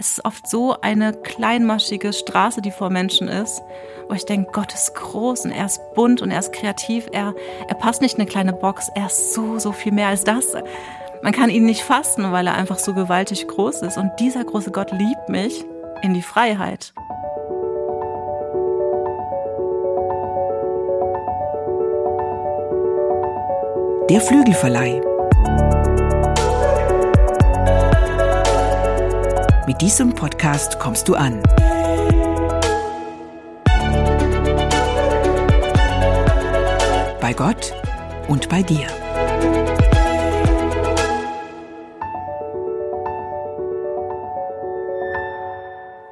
es ist oft so eine kleinmaschige Straße, die vor Menschen ist, wo ich denke, Gott ist groß und er ist bunt und er ist kreativ. Er, er passt nicht in eine kleine Box, er ist so, so viel mehr als das. Man kann ihn nicht fassen, weil er einfach so gewaltig groß ist. Und dieser große Gott liebt mich in die Freiheit. Der Flügelverleih. Mit diesem Podcast kommst du an. Bei Gott und bei dir.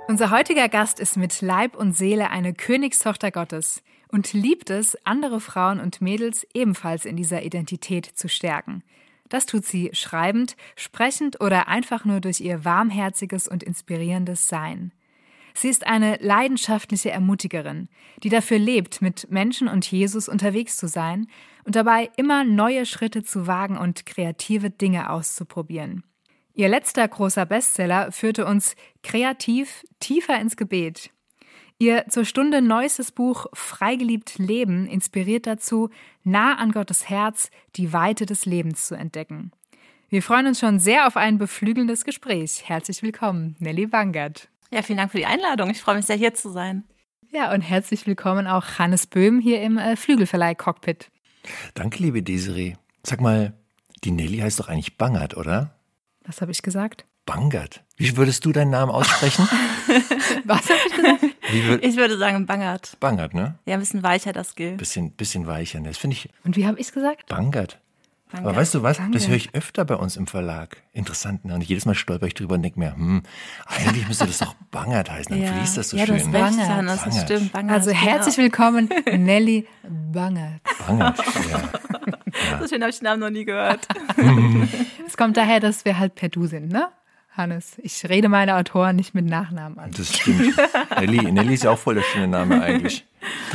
Unser heutiger Gast ist mit Leib und Seele eine Königstochter Gottes und liebt es, andere Frauen und Mädels ebenfalls in dieser Identität zu stärken. Das tut sie schreibend, sprechend oder einfach nur durch ihr warmherziges und inspirierendes Sein. Sie ist eine leidenschaftliche Ermutigerin, die dafür lebt, mit Menschen und Jesus unterwegs zu sein und dabei immer neue Schritte zu wagen und kreative Dinge auszuprobieren. Ihr letzter großer Bestseller führte uns kreativ tiefer ins Gebet. Ihr zur Stunde neuestes Buch Freigeliebt Leben inspiriert dazu, nah an Gottes Herz die Weite des Lebens zu entdecken. Wir freuen uns schon sehr auf ein beflügelndes Gespräch. Herzlich willkommen, Nelly Bangert. Ja, vielen Dank für die Einladung. Ich freue mich sehr, hier zu sein. Ja, und herzlich willkommen auch Hannes Böhm hier im äh, Flügelverleih Cockpit. Danke, liebe Desiree. Sag mal, die Nelly heißt doch eigentlich Bangert, oder? Was habe ich gesagt? Bangert. Wie würdest du deinen Namen aussprechen? Was habe ich gesagt? Würd ich würde sagen Bangert. Bangert, ne? Ja, ein bisschen weicher das G. Bisschen, bisschen weicher, ne? Das finde ich. Und wie habe ich es gesagt? Bangert. Bangert. Aber weißt du was? Bangert. Das höre ich öfter bei uns im Verlag. Interessant, ne? Und jedes Mal stolper ich drüber und denke mir, hm, eigentlich müsste das doch Bangert heißen. Dann ja. fließt das so ja, schön. Hast recht, Bangert. das stimmt. Bangert. Also herzlich willkommen, Nelly Bangert. Bangert, ja. ja. So schön habe ich den Namen noch nie gehört. Es kommt daher, dass wir halt per Du sind, ne? Hannes. Ich rede meine Autoren nicht mit Nachnamen an. Das stimmt. Nelly, Nelly ist ja auch voll der schöne Name eigentlich.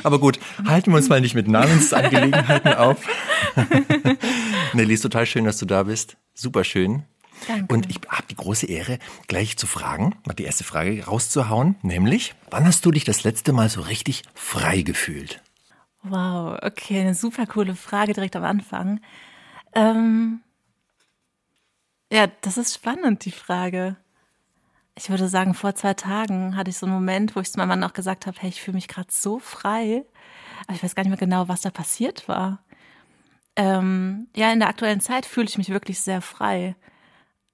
Aber gut, halten wir uns mal nicht mit Namensangelegenheiten auf. Nelly, ist total schön, dass du da bist. Super schön. Danke. Und ich habe die große Ehre, gleich zu fragen, mal die erste Frage rauszuhauen, nämlich, wann hast du dich das letzte Mal so richtig frei gefühlt? Wow, okay, eine super coole Frage direkt am Anfang. Ähm, ja, das ist spannend, die Frage. Ich würde sagen, vor zwei Tagen hatte ich so einen Moment, wo ich zu meinem Mann auch gesagt habe, hey, ich fühle mich gerade so frei. Aber ich weiß gar nicht mehr genau, was da passiert war. Ähm, ja, in der aktuellen Zeit fühle ich mich wirklich sehr frei.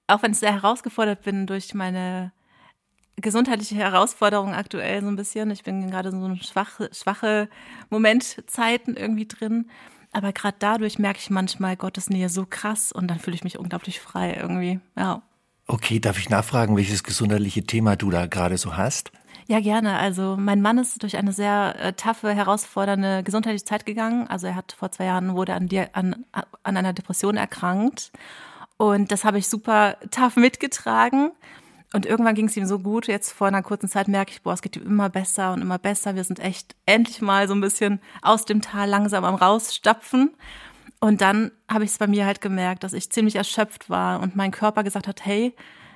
Auch wenn ich sehr herausgefordert bin durch meine gesundheitliche Herausforderung aktuell so ein bisschen. Ich bin gerade in so schwache, schwache Momentzeiten irgendwie drin. Aber gerade dadurch merke ich manchmal Gottes Nähe so krass und dann fühle ich mich unglaublich frei irgendwie. Ja. Okay, darf ich nachfragen, welches gesundheitliche Thema du da gerade so hast? Ja, gerne. Also mein Mann ist durch eine sehr äh, taffe, herausfordernde gesundheitliche Zeit gegangen. Also er hat vor zwei Jahren wurde an, an, an einer Depression erkrankt. Und das habe ich super tough mitgetragen. Und irgendwann ging es ihm so gut. Jetzt vor einer kurzen Zeit merke ich, boah, es geht ihm immer besser und immer besser. Wir sind echt endlich mal so ein bisschen aus dem Tal langsam am rausstapfen. Und dann habe ich es bei mir halt gemerkt, dass ich ziemlich erschöpft war und mein Körper gesagt hat, hey,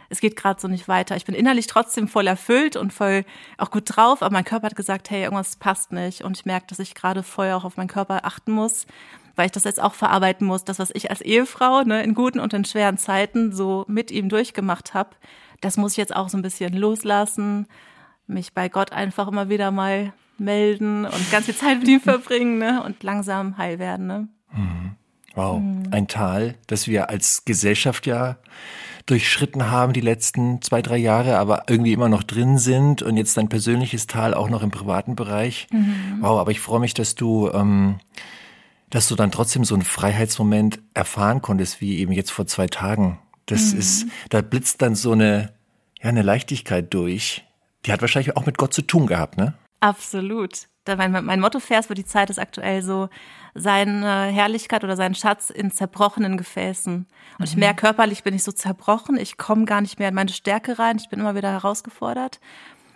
es geht gerade so nicht weiter. Ich bin innerlich trotzdem voll erfüllt und voll auch gut drauf, aber mein Körper hat gesagt, hey, irgendwas passt nicht. Und ich merke, dass ich gerade voll auch auf meinen Körper achten muss, weil ich das jetzt auch verarbeiten muss, das, was ich als Ehefrau ne, in guten und in schweren Zeiten so mit ihm durchgemacht habe das muss ich jetzt auch so ein bisschen loslassen, mich bei Gott einfach immer wieder mal melden und ganz viel Zeit mit ihm verbringen ne? und langsam heil werden. Ne? Mhm. Wow, mhm. ein Tal, das wir als Gesellschaft ja durchschritten haben die letzten zwei, drei Jahre, aber irgendwie immer noch drin sind und jetzt dein persönliches Tal auch noch im privaten Bereich. Mhm. Wow, aber ich freue mich, dass du, ähm, dass du dann trotzdem so einen Freiheitsmoment erfahren konntest, wie eben jetzt vor zwei Tagen. Das mhm. ist, da blitzt dann so eine, ja, eine Leichtigkeit durch. Die hat wahrscheinlich auch mit Gott zu tun gehabt, ne? Absolut. Mein, mein Motto-Vers für die Zeit ist aktuell so, seine Herrlichkeit oder seinen Schatz in zerbrochenen Gefäßen. Und mhm. ich merke, körperlich bin ich so zerbrochen, ich komme gar nicht mehr in meine Stärke rein, ich bin immer wieder herausgefordert.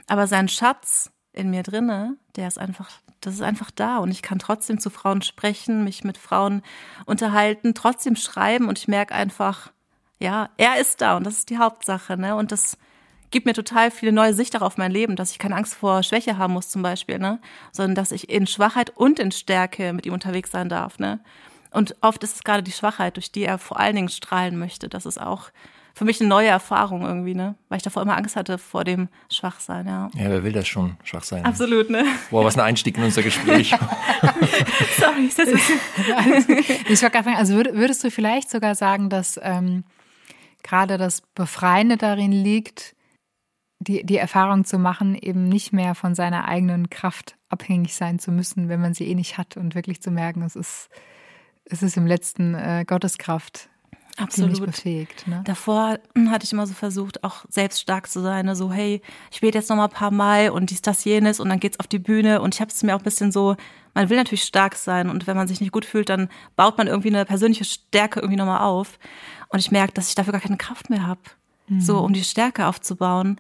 Aber sein Schatz in mir drinne, der ist einfach, das ist einfach da. Und ich kann trotzdem zu Frauen sprechen, mich mit Frauen unterhalten, trotzdem schreiben und ich merke einfach, ja, er ist da und das ist die Hauptsache, ne? Und das gibt mir total viele neue Sicht auf mein Leben, dass ich keine Angst vor Schwäche haben muss zum Beispiel, ne? sondern dass ich in Schwachheit und in Stärke mit ihm unterwegs sein darf. Ne? Und oft ist es gerade die Schwachheit, durch die er vor allen Dingen strahlen möchte. Das ist auch für mich eine neue Erfahrung irgendwie, ne? Weil ich davor immer Angst hatte vor dem Schwachsein, ja. Ja, wer will das schon, schwach sein? Absolut, ne? Boah, was ein Einstieg in unser Gespräch. Sorry, das ist Ich wollte gerade fragen, also würdest du vielleicht sogar sagen, dass ähm, gerade das Befreiende darin liegt, die, die Erfahrung zu machen, eben nicht mehr von seiner eigenen Kraft abhängig sein zu müssen, wenn man sie eh nicht hat und wirklich zu merken, es ist, es ist im letzten äh, Gottes Kraft, Absolut. befähigt. Ne? Davor hm, hatte ich immer so versucht, auch selbst stark zu sein. Ne? So, hey, ich bete jetzt noch mal ein paar Mal und dies, das, jenes und dann geht's auf die Bühne. Und ich habe es mir auch ein bisschen so, man will natürlich stark sein und wenn man sich nicht gut fühlt, dann baut man irgendwie eine persönliche Stärke irgendwie nochmal auf. Und ich merke, dass ich dafür gar keine Kraft mehr habe, mhm. so um die Stärke aufzubauen.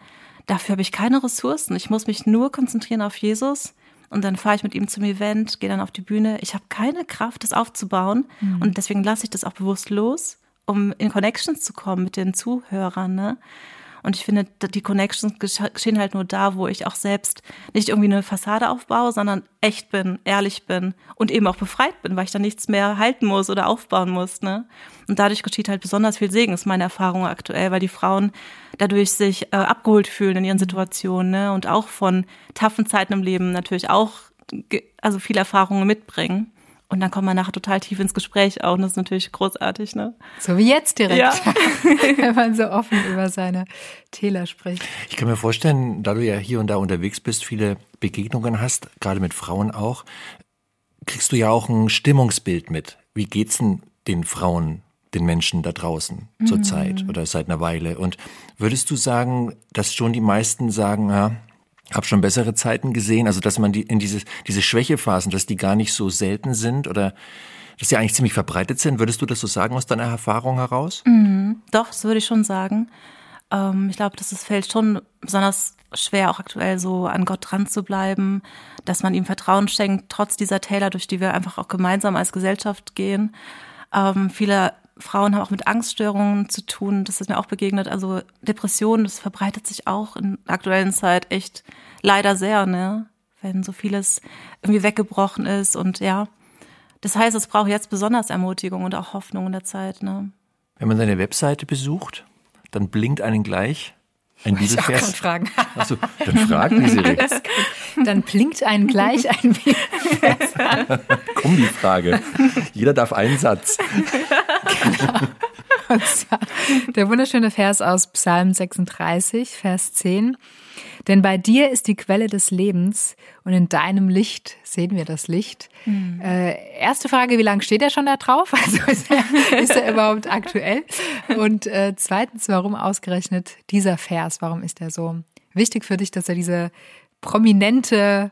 Dafür habe ich keine Ressourcen. Ich muss mich nur konzentrieren auf Jesus und dann fahre ich mit ihm zum Event, gehe dann auf die Bühne. Ich habe keine Kraft, das aufzubauen mhm. und deswegen lasse ich das auch bewusst los um in Connections zu kommen mit den Zuhörern. Ne? Und ich finde, die Connections geschehen halt nur da, wo ich auch selbst nicht irgendwie eine Fassade aufbaue, sondern echt bin, ehrlich bin und eben auch befreit bin, weil ich da nichts mehr halten muss oder aufbauen muss. Ne? Und dadurch geschieht halt besonders viel Segen, ist meine Erfahrung aktuell, weil die Frauen dadurch sich äh, abgeholt fühlen in ihren Situationen ne? und auch von taffen Zeiten im Leben natürlich auch also viele Erfahrungen mitbringen. Und dann kommt man nachher total tief ins Gespräch auch. Und das ist natürlich großartig, ne? So wie jetzt direkt. Ja. Wenn man so offen über seine Täler spricht. Ich kann mir vorstellen, da du ja hier und da unterwegs bist, viele Begegnungen hast, gerade mit Frauen auch, kriegst du ja auch ein Stimmungsbild mit. Wie geht's denn den Frauen, den Menschen da draußen mhm. zur Zeit oder seit einer Weile? Und würdest du sagen, dass schon die meisten sagen, ja, habe schon bessere Zeiten gesehen, also dass man die in diese, diese Schwächephasen, dass die gar nicht so selten sind oder dass die eigentlich ziemlich verbreitet sind. Würdest du das so sagen aus deiner Erfahrung heraus? Mhm, doch, das würde ich schon sagen. Ähm, ich glaube, dass es fällt schon besonders schwer, auch aktuell so an Gott dran zu bleiben, dass man ihm Vertrauen schenkt, trotz dieser Täler, durch die wir einfach auch gemeinsam als Gesellschaft gehen. Ähm, viele Frauen haben auch mit Angststörungen zu tun. Das ist mir auch begegnet. Also Depressionen, das verbreitet sich auch in der aktuellen Zeit echt leider sehr, ne? Wenn so vieles irgendwie weggebrochen ist und ja. Das heißt, es braucht jetzt besonders Ermutigung und auch Hoffnung in der Zeit, ne? Wenn man deine Webseite besucht, dann blinkt einen gleich ein Bibelvers. Ich fragen. Achso, dann frag die Siri. Dann blinkt einen gleich ein Bibelvers an. Kombifrage. Jeder darf einen Satz. Und zwar der wunderschöne Vers aus Psalm 36, Vers 10. Denn bei dir ist die Quelle des Lebens und in deinem Licht sehen wir das Licht. Mhm. Äh, erste Frage, wie lange steht er schon da drauf? Also ist er, ist er überhaupt aktuell? Und äh, zweitens, warum ausgerechnet dieser Vers? Warum ist er so wichtig für dich, dass er diese prominente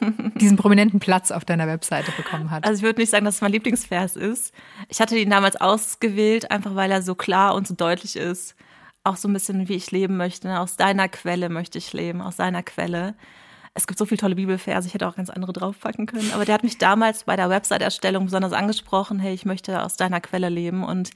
diesen prominenten Platz auf deiner Webseite bekommen hat. Also ich würde nicht sagen, dass es mein Lieblingsvers ist. Ich hatte ihn damals ausgewählt, einfach weil er so klar und so deutlich ist auch so ein bisschen, wie ich leben möchte. Aus deiner Quelle möchte ich leben, aus seiner Quelle. Es gibt so viele tolle Bibelverse, ich hätte auch ganz andere draufpacken können. Aber der hat mich damals bei der Website-Erstellung besonders angesprochen, hey, ich möchte aus deiner Quelle leben und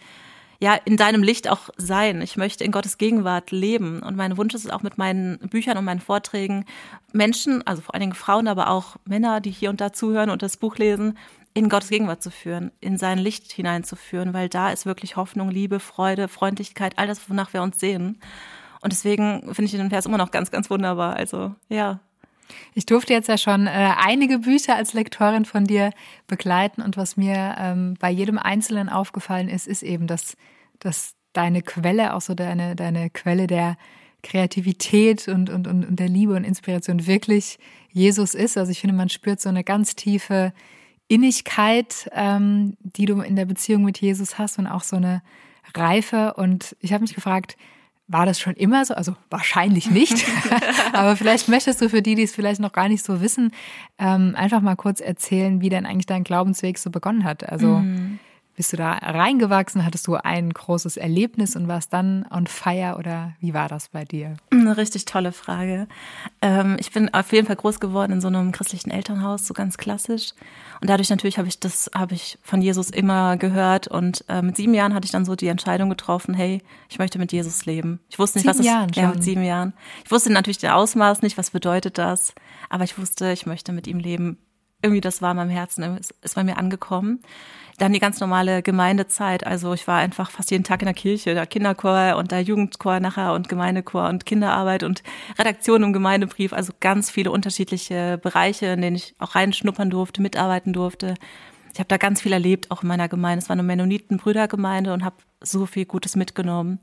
ja, in deinem Licht auch sein. Ich möchte in Gottes Gegenwart leben. Und mein Wunsch ist es auch mit meinen Büchern und meinen Vorträgen, Menschen, also vor allen Dingen Frauen, aber auch Männer, die hier und da zuhören und das Buch lesen, in Gottes Gegenwart zu führen, in sein Licht hineinzuführen, weil da ist wirklich Hoffnung, Liebe, Freude, Freundlichkeit, all das, wonach wir uns sehen. Und deswegen finde ich den Vers immer noch ganz, ganz wunderbar. Also, ja. Ich durfte jetzt ja schon äh, einige Bücher als Lektorin von dir begleiten und was mir ähm, bei jedem Einzelnen aufgefallen ist, ist eben, dass, dass deine Quelle, auch so deine, deine Quelle der Kreativität und, und, und der Liebe und Inspiration wirklich Jesus ist. Also ich finde, man spürt so eine ganz tiefe Innigkeit, ähm, die du in der Beziehung mit Jesus hast und auch so eine Reife. Und ich habe mich gefragt, war das schon immer so? Also wahrscheinlich nicht. Aber vielleicht möchtest du für die, die es vielleicht noch gar nicht so wissen, ähm, einfach mal kurz erzählen, wie denn eigentlich dein Glaubensweg so begonnen hat. Also mhm. Bist du da reingewachsen? Hattest du ein großes Erlebnis und warst dann on fire oder wie war das bei dir? Eine richtig tolle Frage. Ähm, ich bin auf jeden Fall groß geworden in so einem christlichen Elternhaus, so ganz klassisch. Und dadurch natürlich habe ich das, habe ich von Jesus immer gehört. Und äh, mit sieben Jahren hatte ich dann so die Entscheidung getroffen, hey, ich möchte mit Jesus leben. Ich wusste nicht, sieben was es Jahren ja, mit sieben Jahren. Ich wusste natürlich der Ausmaß nicht, was bedeutet das. Aber ich wusste, ich möchte mit ihm leben. Irgendwie das war in meinem Herzen, es ist bei mir angekommen. Dann die ganz normale Gemeindezeit. Also ich war einfach fast jeden Tag in der Kirche, der Kinderchor und der Jugendchor nachher und Gemeindechor und Kinderarbeit und Redaktion im Gemeindebrief. Also ganz viele unterschiedliche Bereiche, in denen ich auch reinschnuppern durfte, mitarbeiten durfte. Ich habe da ganz viel erlebt, auch in meiner Gemeinde. Es war eine Mennoniten-Brüdergemeinde und habe so viel Gutes mitgenommen.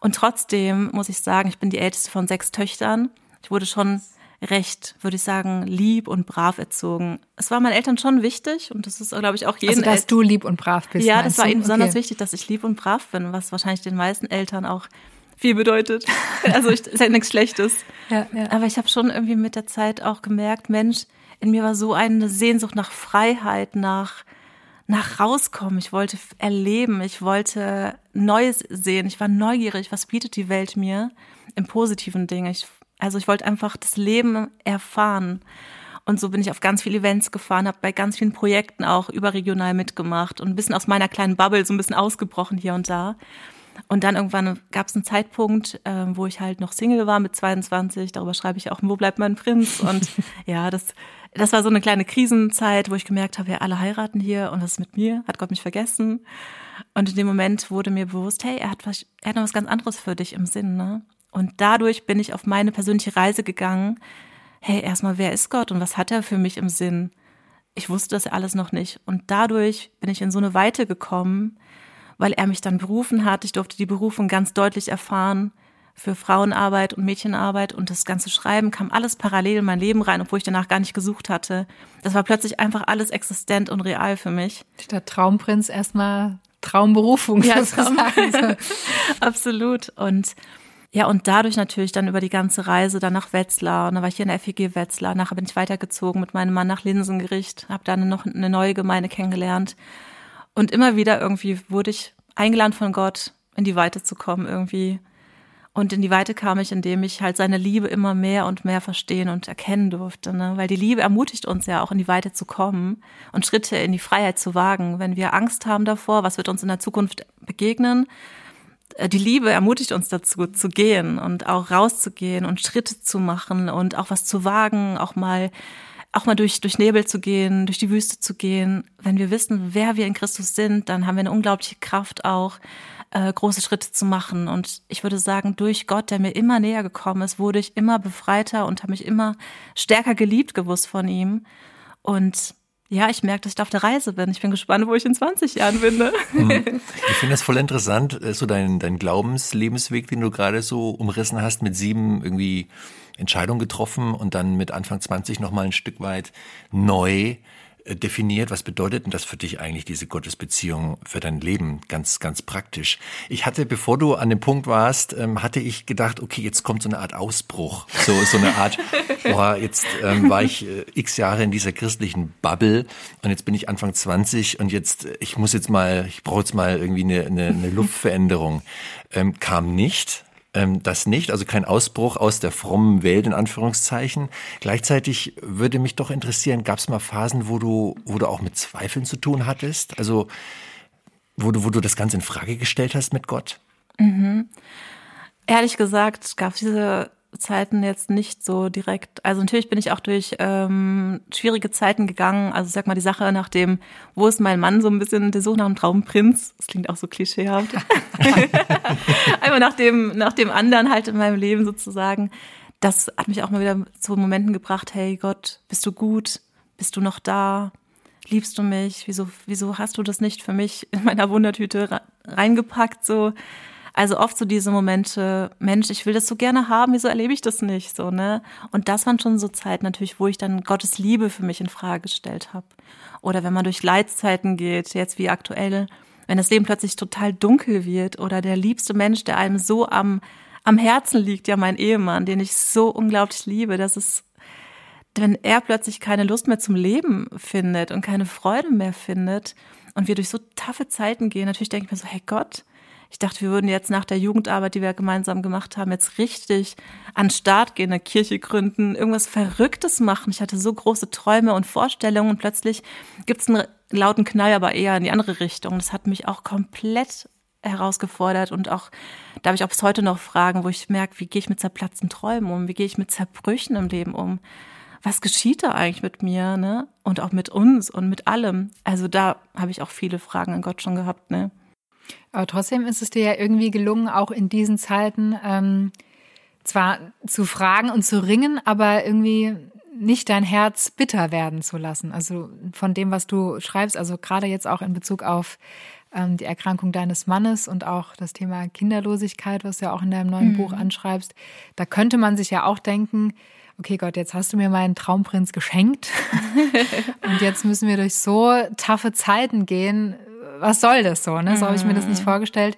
Und trotzdem muss ich sagen, ich bin die älteste von sechs Töchtern. Ich wurde schon recht, würde ich sagen, lieb und brav erzogen. Es war meinen Eltern schon wichtig und das ist, glaube ich, auch jeden Also, dass du lieb und brav bist. Ja, das war ihnen besonders Okay. wichtig, dass ich lieb und brav bin, was wahrscheinlich den meisten Eltern auch viel bedeutet. Also ich, ist ja nichts Schlechtes. Ja, ja. Aber ich habe schon irgendwie mit der Zeit auch gemerkt, Mensch, in mir war so eine Sehnsucht nach Freiheit, nach nach rauskommen. Ich wollte erleben, ich wollte Neues sehen. Ich war neugierig, was bietet die Welt mir im positiven Dinge. Ich, also ich wollte einfach das Leben erfahren. Und so bin ich auf ganz viele Events gefahren, habe bei ganz vielen Projekten auch überregional mitgemacht und ein bisschen aus meiner kleinen Bubble so ein bisschen ausgebrochen hier und da. Und dann irgendwann gab es einen Zeitpunkt, äh, wo ich halt noch Single war mit 22. Darüber schreibe ich auch, wo bleibt mein Prinz? Und ja, das, das war so eine kleine Krisenzeit, wo ich gemerkt habe, ja, alle heiraten hier und was ist mit mir? Hat Gott mich vergessen? Und in dem Moment wurde mir bewusst, hey, er hat, was, er hat noch was ganz anderes für dich im Sinn. Ne? Und dadurch bin ich auf meine persönliche Reise gegangen. Hey, erstmal, wer ist Gott und was hat er für mich im Sinn? Ich wusste das alles noch nicht. Und dadurch bin ich in so eine Weite gekommen, weil er mich dann berufen hat. Ich durfte die Berufung ganz deutlich erfahren für Frauenarbeit und Mädchenarbeit und das ganze Schreiben kam alles parallel in mein Leben rein, obwohl ich danach gar nicht gesucht hatte. Das war plötzlich einfach alles existent und real für mich. Statt Traumprinz erstmal Traumberufung. Ja, sozusagen. Absolut. Und ja, und dadurch natürlich dann über die ganze Reise dann nach Wetzlar. Und dann war ich hier in der FEG Wetzlar. Nachher bin ich weitergezogen mit meinem Mann nach Linsengericht, habe dann noch eine neue Gemeinde kennengelernt. Und immer wieder irgendwie wurde ich eingeladen von Gott, in die Weite zu kommen irgendwie. Und in die Weite kam ich, indem ich halt seine Liebe immer mehr und mehr verstehen und erkennen durfte. Ne? Weil die Liebe ermutigt uns ja auch in die Weite zu kommen und Schritte in die Freiheit zu wagen. Wenn wir Angst haben davor, was wird uns in der Zukunft begegnen, die Liebe ermutigt uns dazu, zu gehen und auch rauszugehen und Schritte zu machen und auch was zu wagen, auch mal, auch mal durch, durch Nebel zu gehen, durch die Wüste zu gehen. Wenn wir wissen, wer wir in Christus sind, dann haben wir eine unglaubliche Kraft auch, äh, große Schritte zu machen. Und ich würde sagen, durch Gott, der mir immer näher gekommen ist, wurde ich immer befreiter und habe mich immer stärker geliebt gewusst von ihm. Und ja, ich merke, dass ich da auf der Reise bin. Ich bin gespannt, wo ich in 20 Jahren bin. Ne? Ich finde das voll interessant, äh, so dein, dein Glaubenslebensweg, den du gerade so umrissen hast, mit sieben irgendwie Entscheidungen getroffen und dann mit Anfang 20 nochmal ein Stück weit neu definiert. Was bedeutet denn das für dich eigentlich, diese Gottesbeziehung für dein Leben? Ganz, ganz praktisch. Ich hatte, bevor du an dem Punkt warst, ähm, hatte ich gedacht, okay, jetzt kommt so eine Art Ausbruch. So, so eine Art, boah, jetzt ähm, war ich äh, x Jahre in dieser christlichen Bubble und jetzt bin ich Anfang 20 und jetzt, äh, ich muss jetzt mal, ich brauche jetzt mal irgendwie eine, eine, eine Luftveränderung. Ähm, kam nicht. Ähm, das nicht, also kein Ausbruch aus der frommen Welt in Anführungszeichen. Gleichzeitig würde mich doch interessieren, gab es mal Phasen, wo du, wo du auch mit Zweifeln zu tun hattest? Also wo du, wo du das Ganze in Frage gestellt hast mit Gott? Ehrlich gesagt gab es diese Zeiten jetzt nicht so direkt. Also natürlich bin ich auch durch ähm, schwierige Zeiten gegangen. Also sag mal die Sache nach dem, wo ist mein Mann, so ein bisschen der Suche nach dem Traumprinz. Das klingt auch so klischeehaft. Einmal nach dem, nach dem anderen halt in meinem Leben sozusagen. Das hat mich auch mal wieder zu Momenten gebracht, hey Gott, bist du gut? Bist du noch da? Liebst du mich? Wieso, wieso hast du das nicht für mich in meiner Wundertüte re- reingepackt? So, also oft so diese Momente, Mensch, ich will das so gerne haben, wieso erlebe ich das nicht so, ne? Und das waren schon so Zeiten natürlich, wo ich dann Gottes Liebe für mich in Frage gestellt habe. Oder wenn man durch Leidzeiten geht, jetzt wie aktuell, wenn das Leben plötzlich total dunkel wird oder der liebste Mensch, der einem so am, am Herzen liegt, ja mein Ehemann, den ich so unglaublich liebe, dass es wenn er plötzlich keine Lust mehr zum Leben findet und keine Freude mehr findet und wir durch so taffe Zeiten gehen, natürlich denke ich mir so, hey Gott, ich dachte, wir würden jetzt nach der Jugendarbeit, die wir gemeinsam gemacht haben, jetzt richtig an den Start gehen, eine Kirche gründen, irgendwas Verrücktes machen. Ich hatte so große Träume und Vorstellungen und plötzlich gibt es einen lauten Knall, aber eher in die andere Richtung. Das hat mich auch komplett herausgefordert und auch, da habe ich auch bis heute noch Fragen, wo ich merke, wie gehe ich mit zerplatzten Träumen um, wie gehe ich mit Zerbrüchen im Leben um, was geschieht da eigentlich mit mir, ne? Und auch mit uns und mit allem. Also da habe ich auch viele Fragen an Gott schon gehabt, ne? Aber trotzdem ist es dir ja irgendwie gelungen, auch in diesen Zeiten ähm, zwar zu fragen und zu ringen, aber irgendwie nicht dein Herz bitter werden zu lassen. Also von dem, was du schreibst, also gerade jetzt auch in Bezug auf ähm, die Erkrankung deines Mannes und auch das Thema Kinderlosigkeit, was du ja auch in deinem neuen mhm. Buch anschreibst, da könnte man sich ja auch denken, okay Gott, jetzt hast du mir meinen Traumprinz geschenkt und jetzt müssen wir durch so taffe Zeiten gehen. Was soll das so? Ne? So habe ich mir das nicht mhm. vorgestellt.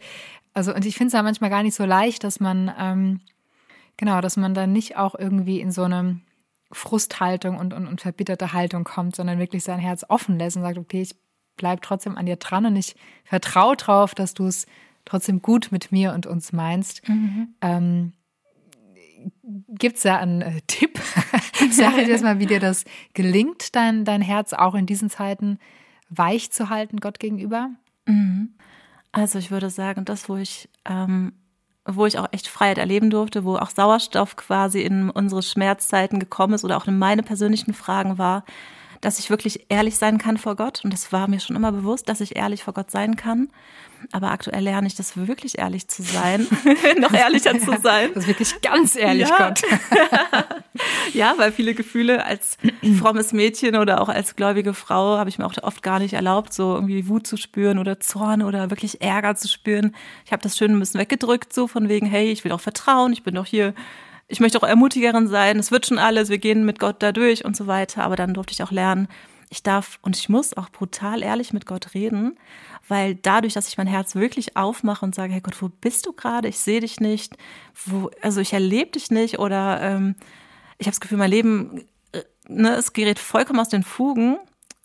Also und ich finde es ja manchmal gar nicht so leicht, dass man ähm, genau, dass man dann nicht auch irgendwie in so eine Frusthaltung und, und, und verbitterte Haltung kommt, sondern wirklich sein Herz offen lässt und sagt, okay, ich bleib trotzdem an dir dran und ich vertraue drauf, dass du es trotzdem gut mit mir und uns meinst. Mhm. Ähm, Gibt es da einen äh, Tipp? Sag ich jetzt mal, wie dir das gelingt, dein, dein Herz auch in diesen Zeiten weich zu halten Gott gegenüber? Mhm. Also ich würde sagen, das, wo ich, ähm, wo ich auch echt Freiheit erleben durfte, wo auch Sauerstoff quasi in unsere Schmerzzeiten gekommen ist oder auch in meine persönlichen Fragen war, dass ich wirklich ehrlich sein kann vor Gott. Und das war mir schon immer bewusst, dass ich ehrlich vor Gott sein kann. Aber aktuell lerne ich das wirklich ehrlich zu sein, noch ehrlicher zu sein. Das ist wirklich ganz ehrlich, ja. Gott. ja, weil viele Gefühle als frommes Mädchen oder auch als gläubige Frau habe ich mir auch oft gar nicht erlaubt, so irgendwie Wut zu spüren oder Zorn oder wirklich Ärger zu spüren. Ich habe das schön ein bisschen weggedrückt, so von wegen, hey, ich will auch vertrauen, ich bin doch hier ich möchte auch Ermutigerin sein, es wird schon alles, wir gehen mit Gott da durch und so weiter. Aber dann durfte ich auch lernen, ich darf und ich muss auch brutal ehrlich mit Gott reden, weil dadurch, dass ich mein Herz wirklich aufmache und sage, hey Gott, wo bist du gerade? Ich sehe dich nicht, wo, also ich erlebe dich nicht oder ähm, ich habe das Gefühl, mein Leben, äh, ne, es gerät vollkommen aus den Fugen.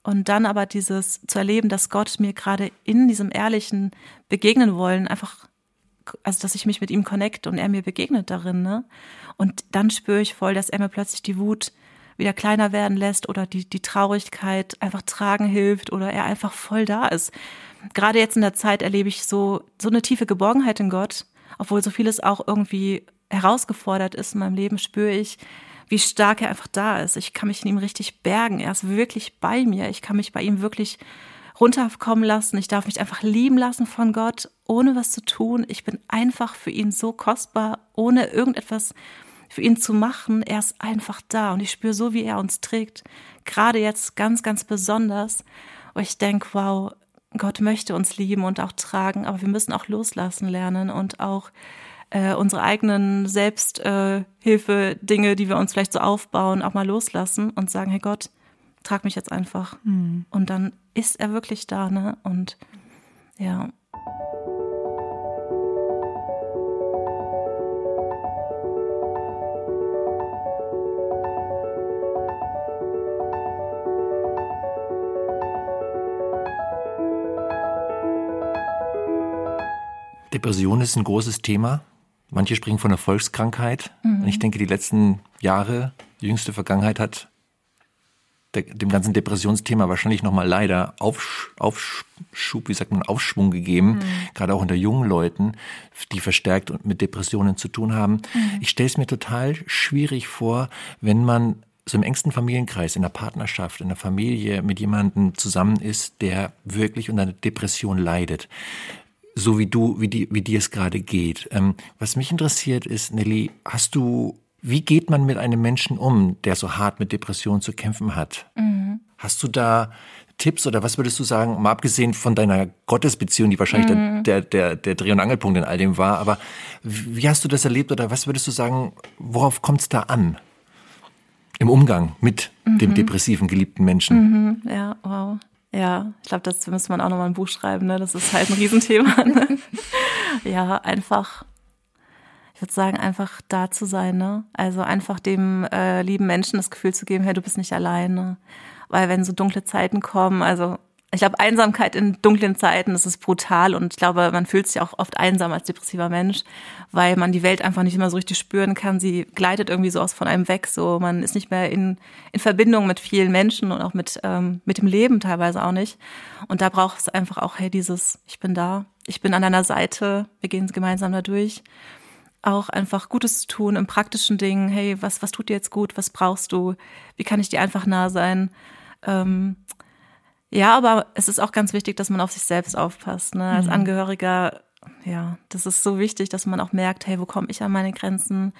Und dann aber dieses zu erleben, dass Gott mir gerade in diesem ehrlichen begegnen wollen, einfach, also dass ich mich mit ihm connecte und er mir begegnet darin, ne? Und dann spüre ich voll, dass er mir plötzlich die Wut wieder kleiner werden lässt oder die, die Traurigkeit einfach tragen hilft oder er einfach voll da ist. Gerade jetzt in der Zeit erlebe ich so, so eine tiefe Geborgenheit in Gott, obwohl so vieles auch irgendwie herausgefordert ist in meinem Leben, spüre ich, wie stark er einfach da ist. Ich kann mich in ihm richtig bergen. Er ist wirklich bei mir. Ich kann mich bei ihm wirklich runterkommen lassen. Ich darf mich einfach lieben lassen von Gott, ohne was zu tun. Ich bin einfach für ihn so kostbar, ohne irgendetwas für ihn zu machen. Er ist einfach da und ich spüre so, wie er uns trägt. Gerade jetzt ganz, ganz besonders. wo ich denke, wow, Gott möchte uns lieben und auch tragen, aber wir müssen auch loslassen lernen und auch äh, unsere eigenen Selbsthilfe-Dinge, äh, die wir uns vielleicht so aufbauen, auch mal loslassen und sagen, hey Gott, trag mich jetzt einfach. Mhm. Und dann ist er wirklich da, ne? Und ja. Depression ist ein großes Thema. Manche sprechen von einer Volkskrankheit. Mhm. Und ich denke, die letzten Jahre, die jüngste Vergangenheit hat der, dem ganzen Depressionsthema wahrscheinlich nochmal leider Aufsch, Aufschub, wie sagt man, Aufschwung gegeben, mhm. gerade auch unter jungen Leuten, die verstärkt mit Depressionen zu tun haben. Mhm. Ich stelle es mir total schwierig vor, wenn man so im engsten Familienkreis, in der Partnerschaft, in der Familie mit jemandem zusammen ist, der wirklich unter einer Depression leidet so wie du, wie, die, wie dir es gerade geht. Ähm, was mich interessiert ist, Nelly, hast du, wie geht man mit einem Menschen um, der so hart mit Depressionen zu kämpfen hat? Mhm. Hast du da Tipps oder was würdest du sagen, mal abgesehen von deiner Gottesbeziehung, die wahrscheinlich mhm. der, der, der Dreh- und Angelpunkt in all dem war, aber wie hast du das erlebt oder was würdest du sagen, worauf kommt es da an? Im Umgang mit mhm. dem depressiven, geliebten Menschen. Mhm. Ja, wow. Ja, ich glaube, dazu müsste man auch nochmal ein Buch schreiben, ne? Das ist halt ein Riesenthema. Ne? ja, einfach, ich würde sagen, einfach da zu sein, ne? Also einfach dem äh, lieben Menschen das Gefühl zu geben, hey, du bist nicht alleine. Weil wenn so dunkle Zeiten kommen, also Ich glaube, Einsamkeit in dunklen Zeiten, das ist brutal und ich glaube, man fühlt sich auch oft einsam als depressiver Mensch, weil man die Welt einfach nicht immer so richtig spüren kann. Sie gleitet irgendwie so aus von einem weg, so man ist nicht mehr in, in Verbindung mit vielen Menschen und auch mit, ähm, mit dem Leben teilweise auch nicht. Und da braucht es einfach auch, hey, dieses, ich bin da, ich bin an deiner Seite, wir gehen gemeinsam da durch auch einfach Gutes zu tun im praktischen Dingen. Hey, was, was tut dir jetzt gut? Was brauchst du? Wie kann ich dir einfach nah sein? Ähm, ja, aber es ist auch ganz wichtig, dass man auf sich selbst aufpasst. Ne? Als mhm. Angehöriger, ja, das ist so wichtig, dass man auch merkt, hey, wo komme ich an meine Grenzen?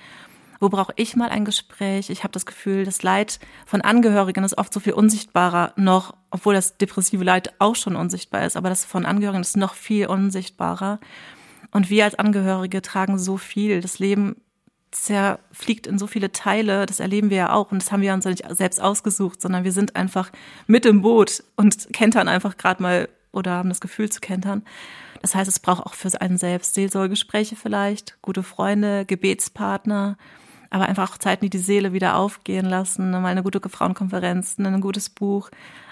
Wo brauche ich mal ein Gespräch? Ich habe das Gefühl, das Leid von Angehörigen ist oft so viel unsichtbarer noch, obwohl das depressive Leid auch schon unsichtbar ist, aber das von Angehörigen ist noch viel unsichtbarer. Und wir als Angehörige tragen so viel. Das Leben zerfliegt in so viele Teile, das erleben wir ja auch. Und das haben wir uns ja nicht selbst ausgesucht, sondern wir sind einfach mit im Boot und kentern einfach gerade mal oder haben das Gefühl zu kentern. Das heißt, es braucht auch für einen selbst Seelsorgegespräche vielleicht, gute Freunde, Gebetspartner, aber einfach auch Zeiten, die die Seele wieder aufgehen lassen, mal eine gute Frauenkonferenz, ein gutes Buch,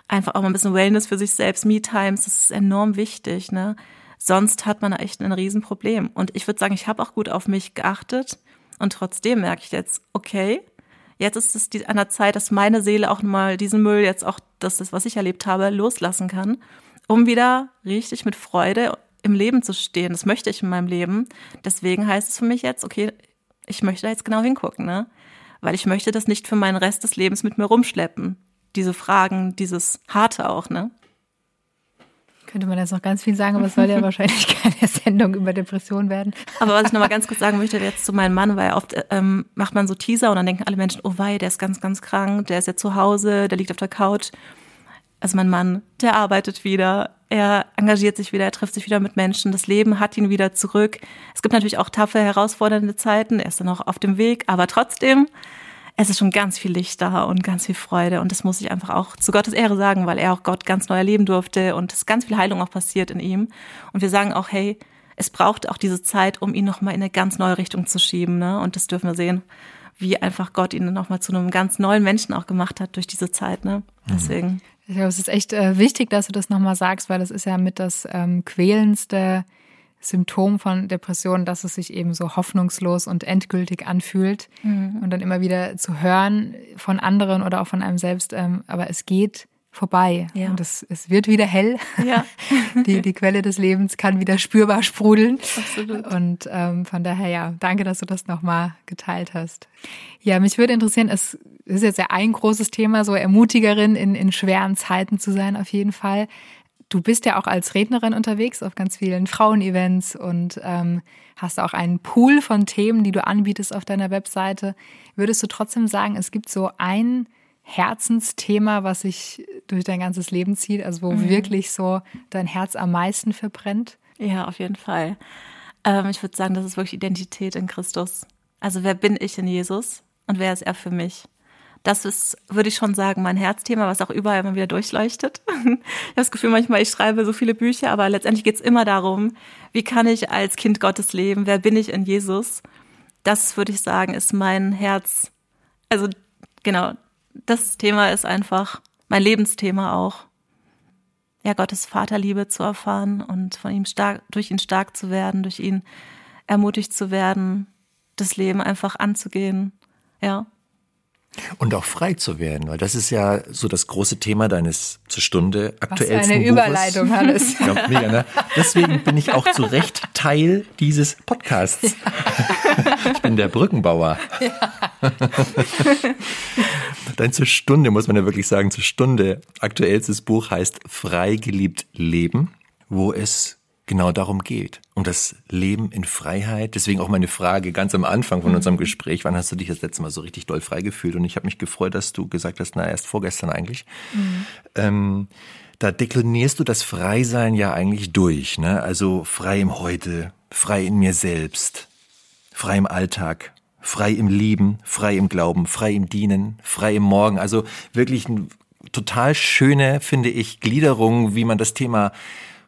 einfach auch mal ein bisschen Wellness für sich selbst, Me-Times, das ist enorm wichtig, ne? Sonst hat man echt ein Riesenproblem. Und ich würde sagen, ich habe auch gut auf mich geachtet. Und trotzdem merke ich jetzt, okay, jetzt ist es an der Zeit, dass meine Seele auch mal diesen Müll jetzt auch, das was ich erlebt habe, loslassen kann, um wieder richtig mit Freude im Leben zu stehen. Das möchte ich in meinem Leben. Deswegen heißt es für mich jetzt, okay, ich möchte da jetzt genau hingucken, ne? Weil ich möchte das nicht für meinen Rest des Lebens mit mir rumschleppen. Diese Fragen, dieses Harte auch, ne? Könnte man jetzt noch ganz viel sagen, aber es soll ja wahrscheinlich keine Sendung über Depressionen werden. Aber was ich nochmal ganz kurz sagen möchte, jetzt zu meinem Mann, weil oft ähm, macht man so Teaser und dann denken alle Menschen, oh wei, der ist ganz, ganz krank, der ist jetzt zu Hause, der liegt auf der Couch. Also mein Mann, der arbeitet wieder, er engagiert sich wieder, er trifft sich wieder mit Menschen, das Leben hat ihn wieder zurück. Es gibt natürlich auch taffe, herausfordernde Zeiten, er ist dann auch auf dem Weg, aber trotzdem es ist schon ganz viel Licht da und ganz viel Freude. Und das muss ich einfach auch zu Gottes Ehre sagen, weil er auch Gott ganz neu erleben durfte und es ganz viel Heilung auch passiert in ihm. Und wir sagen auch, hey, es braucht auch diese Zeit, um ihn nochmal in eine ganz neue Richtung zu schieben. Ne? Und das dürfen wir sehen, wie einfach Gott ihn nochmal zu einem ganz neuen Menschen auch gemacht hat durch diese Zeit. Ne? Mhm. Deswegen. Ich glaube, es ist echt äh, wichtig, dass du das nochmal sagst, weil das ist ja mit das ähm, quälendste Symptom von Depressionen, dass es sich eben so hoffnungslos und endgültig anfühlt mhm. und dann immer wieder zu hören von anderen oder auch von einem selbst, ähm, aber es geht vorbei ja. und es, es wird wieder hell. Ja. die, die Quelle des Lebens kann wieder spürbar sprudeln. Absolut. Und ähm, von daher, ja, danke, dass du das nochmal geteilt hast. Ja, mich würde interessieren, es ist jetzt ja ein großes Thema, so Ermutigerin in, in schweren Zeiten zu sein, auf jeden Fall. Du bist ja auch als Rednerin unterwegs auf ganz vielen Frauenevents und ähm, hast auch einen Pool von Themen, die du anbietest auf deiner Webseite. Würdest du trotzdem sagen, es gibt so ein Herzensthema, was sich durch dein ganzes Leben zieht, also wo mhm. wirklich so dein Herz am meisten verbrennt? Ja, auf jeden Fall. Ähm, ich würde sagen, das ist wirklich Identität in Christus. Also wer bin ich in Jesus und wer ist er für mich? Das ist, würde ich schon sagen, mein Herzthema, was auch überall immer wieder durchleuchtet. Ich habe das Gefühl, manchmal, ich schreibe so viele Bücher, aber letztendlich geht es immer darum, wie kann ich als Kind Gottes leben? Wer bin ich in Jesus? Das würde ich sagen, ist mein Herz. Also genau, das Thema ist einfach mein Lebensthema auch. Ja, Gottes Vaterliebe zu erfahren und von ihm stark, durch ihn stark zu werden, durch ihn ermutigt zu werden, das Leben einfach anzugehen. Ja. Und auch frei zu werden, weil das ist ja so das große Thema deines zur Stunde aktuellsten Was eine Überleitung, Hannes. Ja, mega, ne? Deswegen bin ich auch zu Recht Teil dieses Podcasts. Ja. Ich bin der Brückenbauer. Ja. Dein zur Stunde, muss man ja wirklich sagen, zur Stunde aktuellstes Buch heißt Frei geliebt Leben, wo es genau darum geht. Um das Leben in Freiheit. Deswegen auch meine Frage ganz am Anfang von mhm. unserem Gespräch. Wann hast du dich das letzte Mal so richtig doll frei gefühlt? Und ich habe mich gefreut, dass du gesagt hast, na, erst vorgestern eigentlich. Mhm. Ähm, da deklinierst du das Freisein ja eigentlich durch. Ne? Also frei im Heute, frei in mir selbst, frei im Alltag, frei im Lieben, frei im Glauben, frei im Dienen, frei im Morgen. Also wirklich total schöne, finde ich, Gliederung, wie man das Thema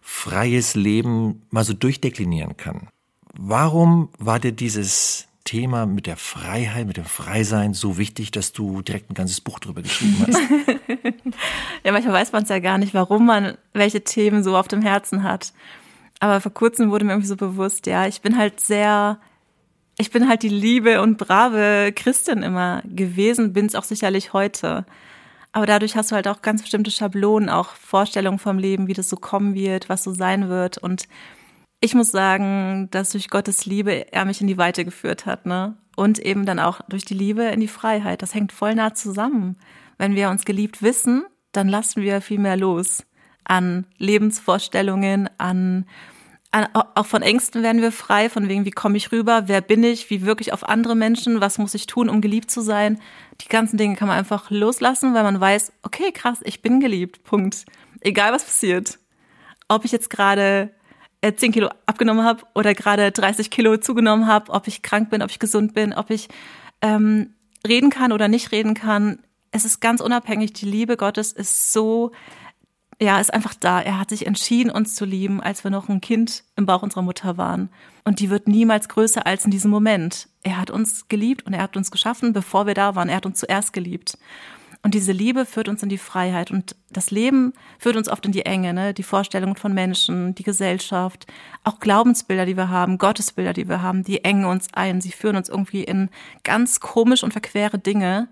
freies Leben mal so durchdeklinieren kann. Warum war dir dieses Thema mit der Freiheit, mit dem Freisein so wichtig, dass du direkt ein ganzes Buch drüber geschrieben hast? ja, manchmal weiß man es ja gar nicht, warum man welche Themen so auf dem Herzen hat. Aber vor kurzem wurde mir irgendwie so bewusst, ja, ich bin halt sehr, ich bin halt die liebe und brave Christin immer gewesen, bin es auch sicherlich heute. Aber dadurch hast du halt auch ganz bestimmte Schablonen, auch Vorstellungen vom Leben, wie das so kommen wird, was so sein wird. Und ich muss sagen, dass durch Gottes Liebe er mich in die Weite geführt hat, ne? Und eben dann auch durch die Liebe in die Freiheit. Das hängt voll nah zusammen. Wenn wir uns geliebt wissen, dann lassen wir viel mehr los an Lebensvorstellungen, an, an auch von Ängsten werden wir frei, von wegen, wie komme ich rüber, wer bin ich, wie wirklich auf andere Menschen, was muss ich tun, um geliebt zu sein. Die ganzen Dinge kann man einfach loslassen, weil man weiß, okay, krass, ich bin geliebt, Punkt. Egal was passiert. Ob ich jetzt gerade 10 äh, Kilo abgenommen habe oder gerade 30 Kilo zugenommen habe, ob ich krank bin, ob ich gesund bin, ob ich ähm, reden kann oder nicht reden kann. Es ist ganz unabhängig. Die Liebe Gottes ist so, ja, ist einfach da. Er hat sich entschieden, uns zu lieben, als wir noch ein Kind im Bauch unserer Mutter waren. Und die wird niemals größer als in diesem Moment. Er hat uns geliebt und er hat uns geschaffen, bevor wir da waren. Er hat uns zuerst geliebt. Und diese Liebe führt uns in die Freiheit. Und das Leben führt uns oft in die Enge, ne? Die Vorstellungen von Menschen, die Gesellschaft, auch Glaubensbilder, die wir haben, Gottesbilder, die wir haben, die engen uns ein. Sie führen uns irgendwie in ganz komisch und verquere Dinge.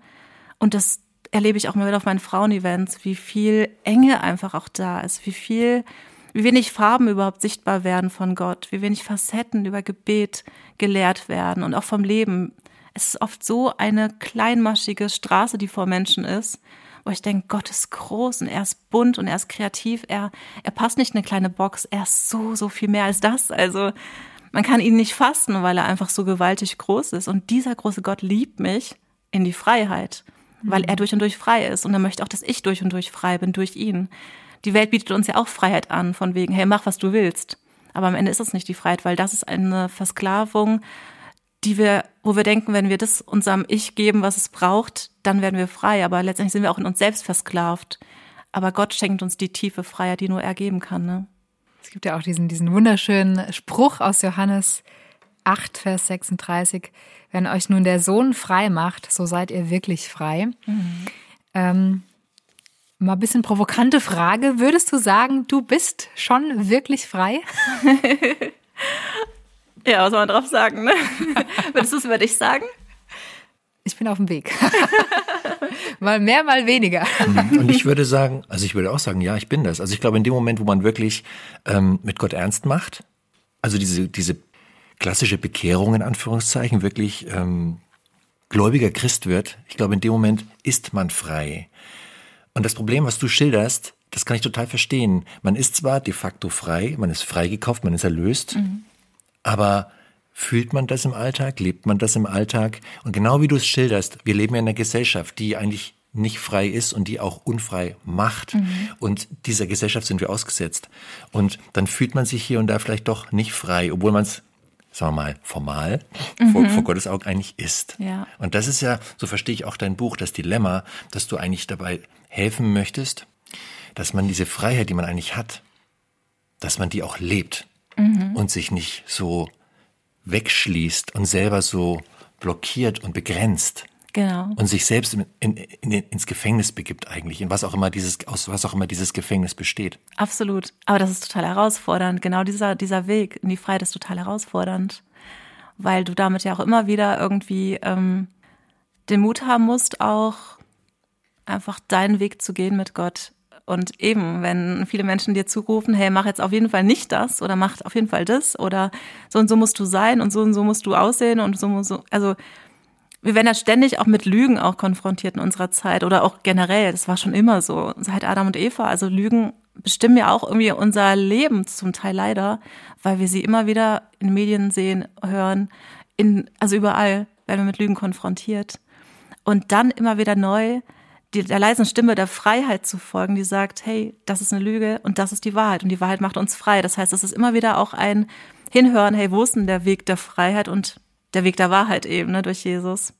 Und das erlebe ich auch mal wieder auf meinen Frauenevents, wie viel Enge einfach auch da ist, wie viel, wie wenig Farben überhaupt sichtbar werden von Gott, wie wenig Facetten über Gebet gelehrt werden und auch vom Leben es ist oft so eine kleinmaschige Straße, die vor Menschen ist, wo ich denke, Gott ist groß und er ist bunt und er ist kreativ. Er, er passt nicht in eine kleine Box. Er ist so, so viel mehr als das. Also man kann ihn nicht fassen, weil er einfach so gewaltig groß ist. Und dieser große Gott liebt mich in die Freiheit, weil er durch und durch frei ist. Und er möchte auch, dass ich durch und durch frei bin, durch ihn. Die Welt bietet uns ja auch Freiheit an, von wegen, hey, mach, was du willst. Aber am Ende ist es nicht die Freiheit, weil das ist eine Versklavung die wir, wo wir denken, wenn wir das unserem Ich geben, was es braucht, dann werden wir frei. Aber letztendlich sind wir auch in uns selbst versklavt. Aber Gott schenkt uns die tiefe Freiheit, die nur er geben kann. Ne? Es gibt ja auch diesen, diesen wunderschönen Spruch aus Johannes 8, Vers 36. Wenn euch nun der Sohn frei macht, so seid ihr wirklich frei. Mhm. Ähm, mal ein bisschen provokante Frage. Würdest du sagen, du bist schon wirklich frei? Ja, was soll man drauf sagen? Ne? Würdest du es über dich sagen? Ich bin auf dem Weg. mal mehr, mal weniger. Mhm. Und ich würde sagen, also ich würde auch sagen, ja, ich bin das. Also ich glaube, in dem Moment, wo man wirklich ähm, mit Gott ernst macht, also diese, diese klassische Bekehrung in Anführungszeichen wirklich ähm, gläubiger Christ wird, ich glaube, in dem Moment ist man frei. Und das Problem, was du schilderst, das kann ich total verstehen. Man ist zwar de facto frei, man ist freigekauft, man ist erlöst, mhm. Aber fühlt man das im Alltag? Lebt man das im Alltag? Und genau wie du es schilderst, wir leben ja in einer Gesellschaft, die eigentlich nicht frei ist und die auch unfrei macht. Mhm. Und dieser Gesellschaft sind wir ausgesetzt. Und dann fühlt man sich hier und da vielleicht doch nicht frei, obwohl man es, sagen wir mal, formal mhm. vor, vor, Gottes Augen eigentlich ist. Ja. Und das ist ja, so verstehe ich auch dein Buch, das Dilemma, dass du eigentlich dabei helfen möchtest, dass man diese Freiheit, die man eigentlich hat, dass man die auch lebt mhm. und sich nicht so wegschließt und selber so blockiert und begrenzt. Genau. Und sich selbst in, in, in, ins Gefängnis begibt eigentlich, in was auch immer dieses, aus was auch immer dieses Gefängnis besteht. Absolut. Aber das ist total herausfordernd. Genau dieser, dieser Weg in die Freiheit ist total herausfordernd. Weil du damit ja auch immer wieder irgendwie ähm, den Mut haben musst, auch einfach deinen Weg zu gehen mit Gott. Und eben, wenn viele Menschen dir zurufen, hey, mach jetzt auf jeden Fall nicht das oder mach auf jeden Fall das oder so und so musst du sein und so und so musst du aussehen und so und so. Also wir werden ja ständig auch mit Lügen auch konfrontiert in unserer Zeit oder auch generell. Das war schon immer so seit Adam und Eva. Also Lügen bestimmen ja auch irgendwie unser Leben zum Teil leider, weil wir sie immer wieder in Medien sehen, hören, in, also überall werden wir mit Lügen konfrontiert. Und dann immer wieder neu die, der leisen Stimme der Freiheit zu folgen, die sagt, hey, das ist eine Lüge und das ist die Wahrheit und die Wahrheit macht uns frei. Das heißt, es ist immer wieder auch ein Hinhören, hey, wo ist denn der Weg der Freiheit und der Weg der Wahrheit eben, ne, durch Jesus.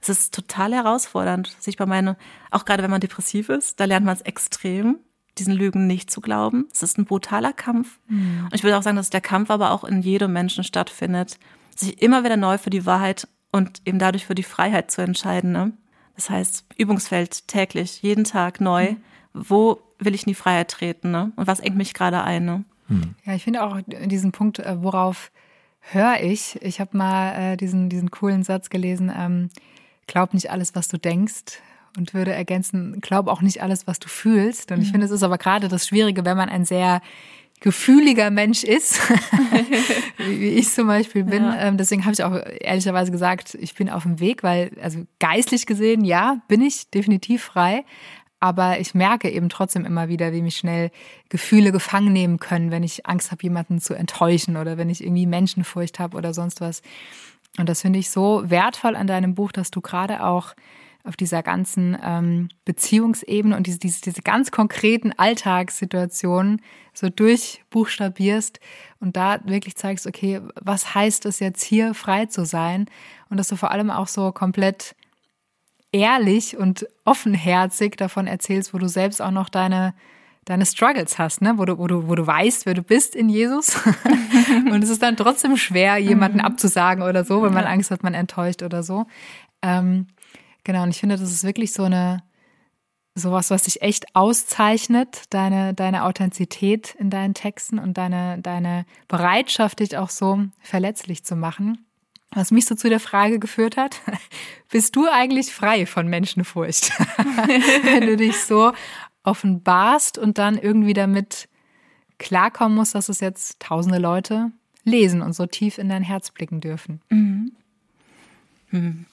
Es ist total herausfordernd, sich bei meinen, auch gerade wenn man depressiv ist, da lernt man es extrem, diesen Lügen nicht zu glauben. Es ist ein brutaler Kampf. Mhm. Und ich würde auch sagen, dass der Kampf aber auch in jedem Menschen stattfindet, sich immer wieder neu für die Wahrheit und eben dadurch für die Freiheit zu entscheiden. Ne? Das heißt, Übungsfeld täglich, jeden Tag neu. Mhm. Wo will ich in die Freiheit treten? Ne? Und was engt mich gerade ein? Ne? Ja, ich finde auch diesen Punkt, äh, worauf höre ich. Ich habe mal äh, diesen, diesen coolen Satz gelesen, ähm, glaub nicht alles, was du denkst, und würde ergänzen, glaub auch nicht alles, was du fühlst. Und ich mhm. finde, es ist aber gerade das Schwierige, wenn man ein sehr gefühliger Mensch ist, wie ich zum Beispiel bin. Ja. Ähm, deswegen habe ich auch ehrlicherweise gesagt, ich bin auf dem Weg, weil, also geistlich gesehen, ja, bin ich definitiv frei. Aber ich merke eben trotzdem immer wieder, wie mich schnell Gefühle gefangen nehmen können, wenn ich Angst habe, jemanden zu enttäuschen oder wenn ich irgendwie Menschenfurcht habe oder sonst was. Und das finde ich so wertvoll an deinem Buch, dass du gerade auch auf dieser ganzen ähm, Beziehungsebene und diese, diese, diese ganz konkreten Alltagssituationen so durchbuchstabierst und da wirklich zeigst, okay, was heißt es jetzt hier frei zu sein und dass du vor allem auch so komplett ehrlich und offenherzig davon erzählst, wo du selbst auch noch deine deine Struggles hast, ne? wo, du, wo, du, wo du weißt, wer du bist in Jesus. und es ist dann trotzdem schwer, jemanden mhm. abzusagen oder so, wenn man Angst hat, man enttäuscht oder so. Ähm, Genau, und ich finde, das ist wirklich so eine, sowas, was dich echt auszeichnet, deine, deine Authentizität in deinen Texten und deine, deine Bereitschaft, dich auch so verletzlich zu machen. Was mich so zu der Frage geführt hat, bist du eigentlich frei von Menschenfurcht? Wenn du dich so offenbarst und dann irgendwie damit klarkommen musst, dass es jetzt tausende Leute lesen und so tief in dein Herz blicken dürfen. Mhm. Hm.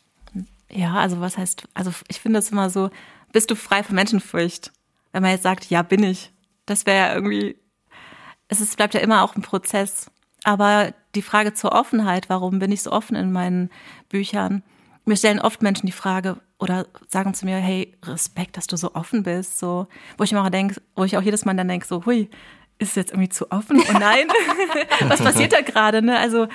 Ja, also was heißt, also ich finde das immer so, bist du frei von Menschenfurcht? Wenn man jetzt sagt, ja, bin ich. Das wäre ja irgendwie, es ist, bleibt ja immer auch ein Prozess. Aber die Frage zur Offenheit, warum bin ich so offen in meinen Büchern? Mir stellen oft Menschen die Frage oder sagen zu mir, hey, Respekt, dass du so offen bist, so, wo ich immer auch denke, wo ich auch jedes Mal dann denke, so, hui, ist es jetzt irgendwie zu offen? Oh nein, was passiert da gerade? Ne? Also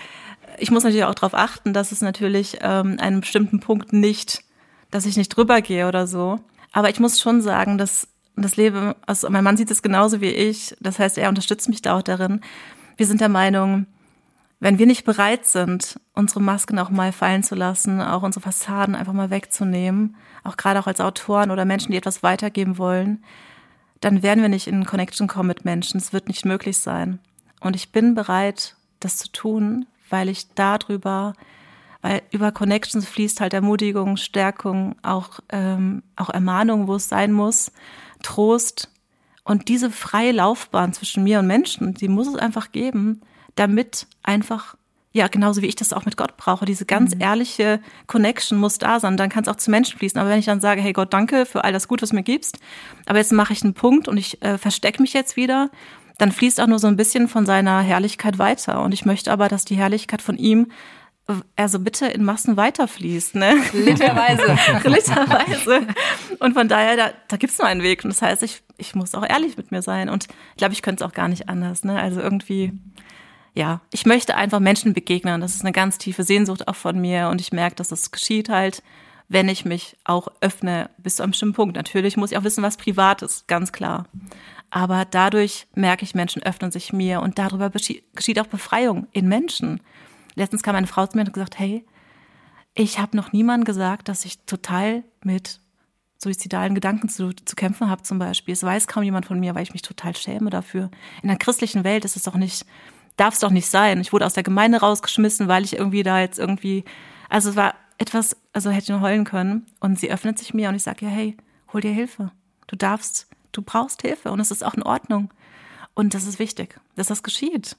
ich muss natürlich auch darauf achten, dass es natürlich ähm, einen bestimmten Punkt nicht, dass ich nicht drüber gehe oder so. Aber ich muss schon sagen, dass das Leben, also mein Mann sieht es genauso wie ich. Das heißt, er unterstützt mich da auch darin. Wir sind der Meinung, wenn wir nicht bereit sind, unsere Masken auch mal fallen zu lassen, auch unsere Fassaden einfach mal wegzunehmen, auch gerade auch als Autoren oder Menschen, die etwas weitergeben wollen, dann werden wir nicht in Connection kommen mit Menschen. Es wird nicht möglich sein. Und ich bin bereit, das zu tun, weil ich darüber, weil über Connections fließt halt Ermutigung, Stärkung, auch, ähm, auch Ermahnung, wo es sein muss, Trost. Und diese freie Laufbahn zwischen mir und Menschen, die muss es einfach geben, damit einfach ja, genauso wie ich das auch mit Gott brauche. Diese ganz mhm. ehrliche Connection muss da sein. Dann kann es auch zu Menschen fließen. Aber wenn ich dann sage, hey Gott, danke für all das Gute, was du mir gibst, aber jetzt mache ich einen Punkt und ich äh, verstecke mich jetzt wieder dann fließt auch nur so ein bisschen von seiner Herrlichkeit weiter. Und ich möchte aber, dass die Herrlichkeit von ihm also bitte in Massen weiterfließt, ne? Literweise. Literweise. Und von daher, da, da gibt es nur einen Weg. Und das heißt, ich, ich muss auch ehrlich mit mir sein. Und ich glaube, ich könnte es auch gar nicht anders. Ne? Also irgendwie, ja, ich möchte einfach Menschen begegnen. Das ist eine ganz tiefe Sehnsucht auch von mir. Und ich merke, dass das geschieht halt, wenn ich mich auch öffne bis zu einem bestimmten Punkt. Natürlich muss ich auch wissen, was privat ist, ganz klar. Aber dadurch merke ich, Menschen öffnen sich mir und darüber geschieht auch Befreiung in Menschen. Letztens kam eine Frau zu mir und hat gesagt, hey, ich habe noch niemandem gesagt, dass ich total mit suizidalen Gedanken zu, zu kämpfen habe zum Beispiel. Es weiß kaum jemand von mir, weil ich mich total schäme dafür. In der christlichen Welt ist es doch nicht, darf es doch nicht sein. Ich wurde aus der Gemeinde rausgeschmissen, weil ich irgendwie da jetzt irgendwie, also es war etwas, also hätte ich nur heulen können. Und sie öffnet sich mir und ich sage ja, hey, hol dir Hilfe. Du darfst du brauchst Hilfe und es ist auch in Ordnung. Und das ist wichtig, dass das geschieht.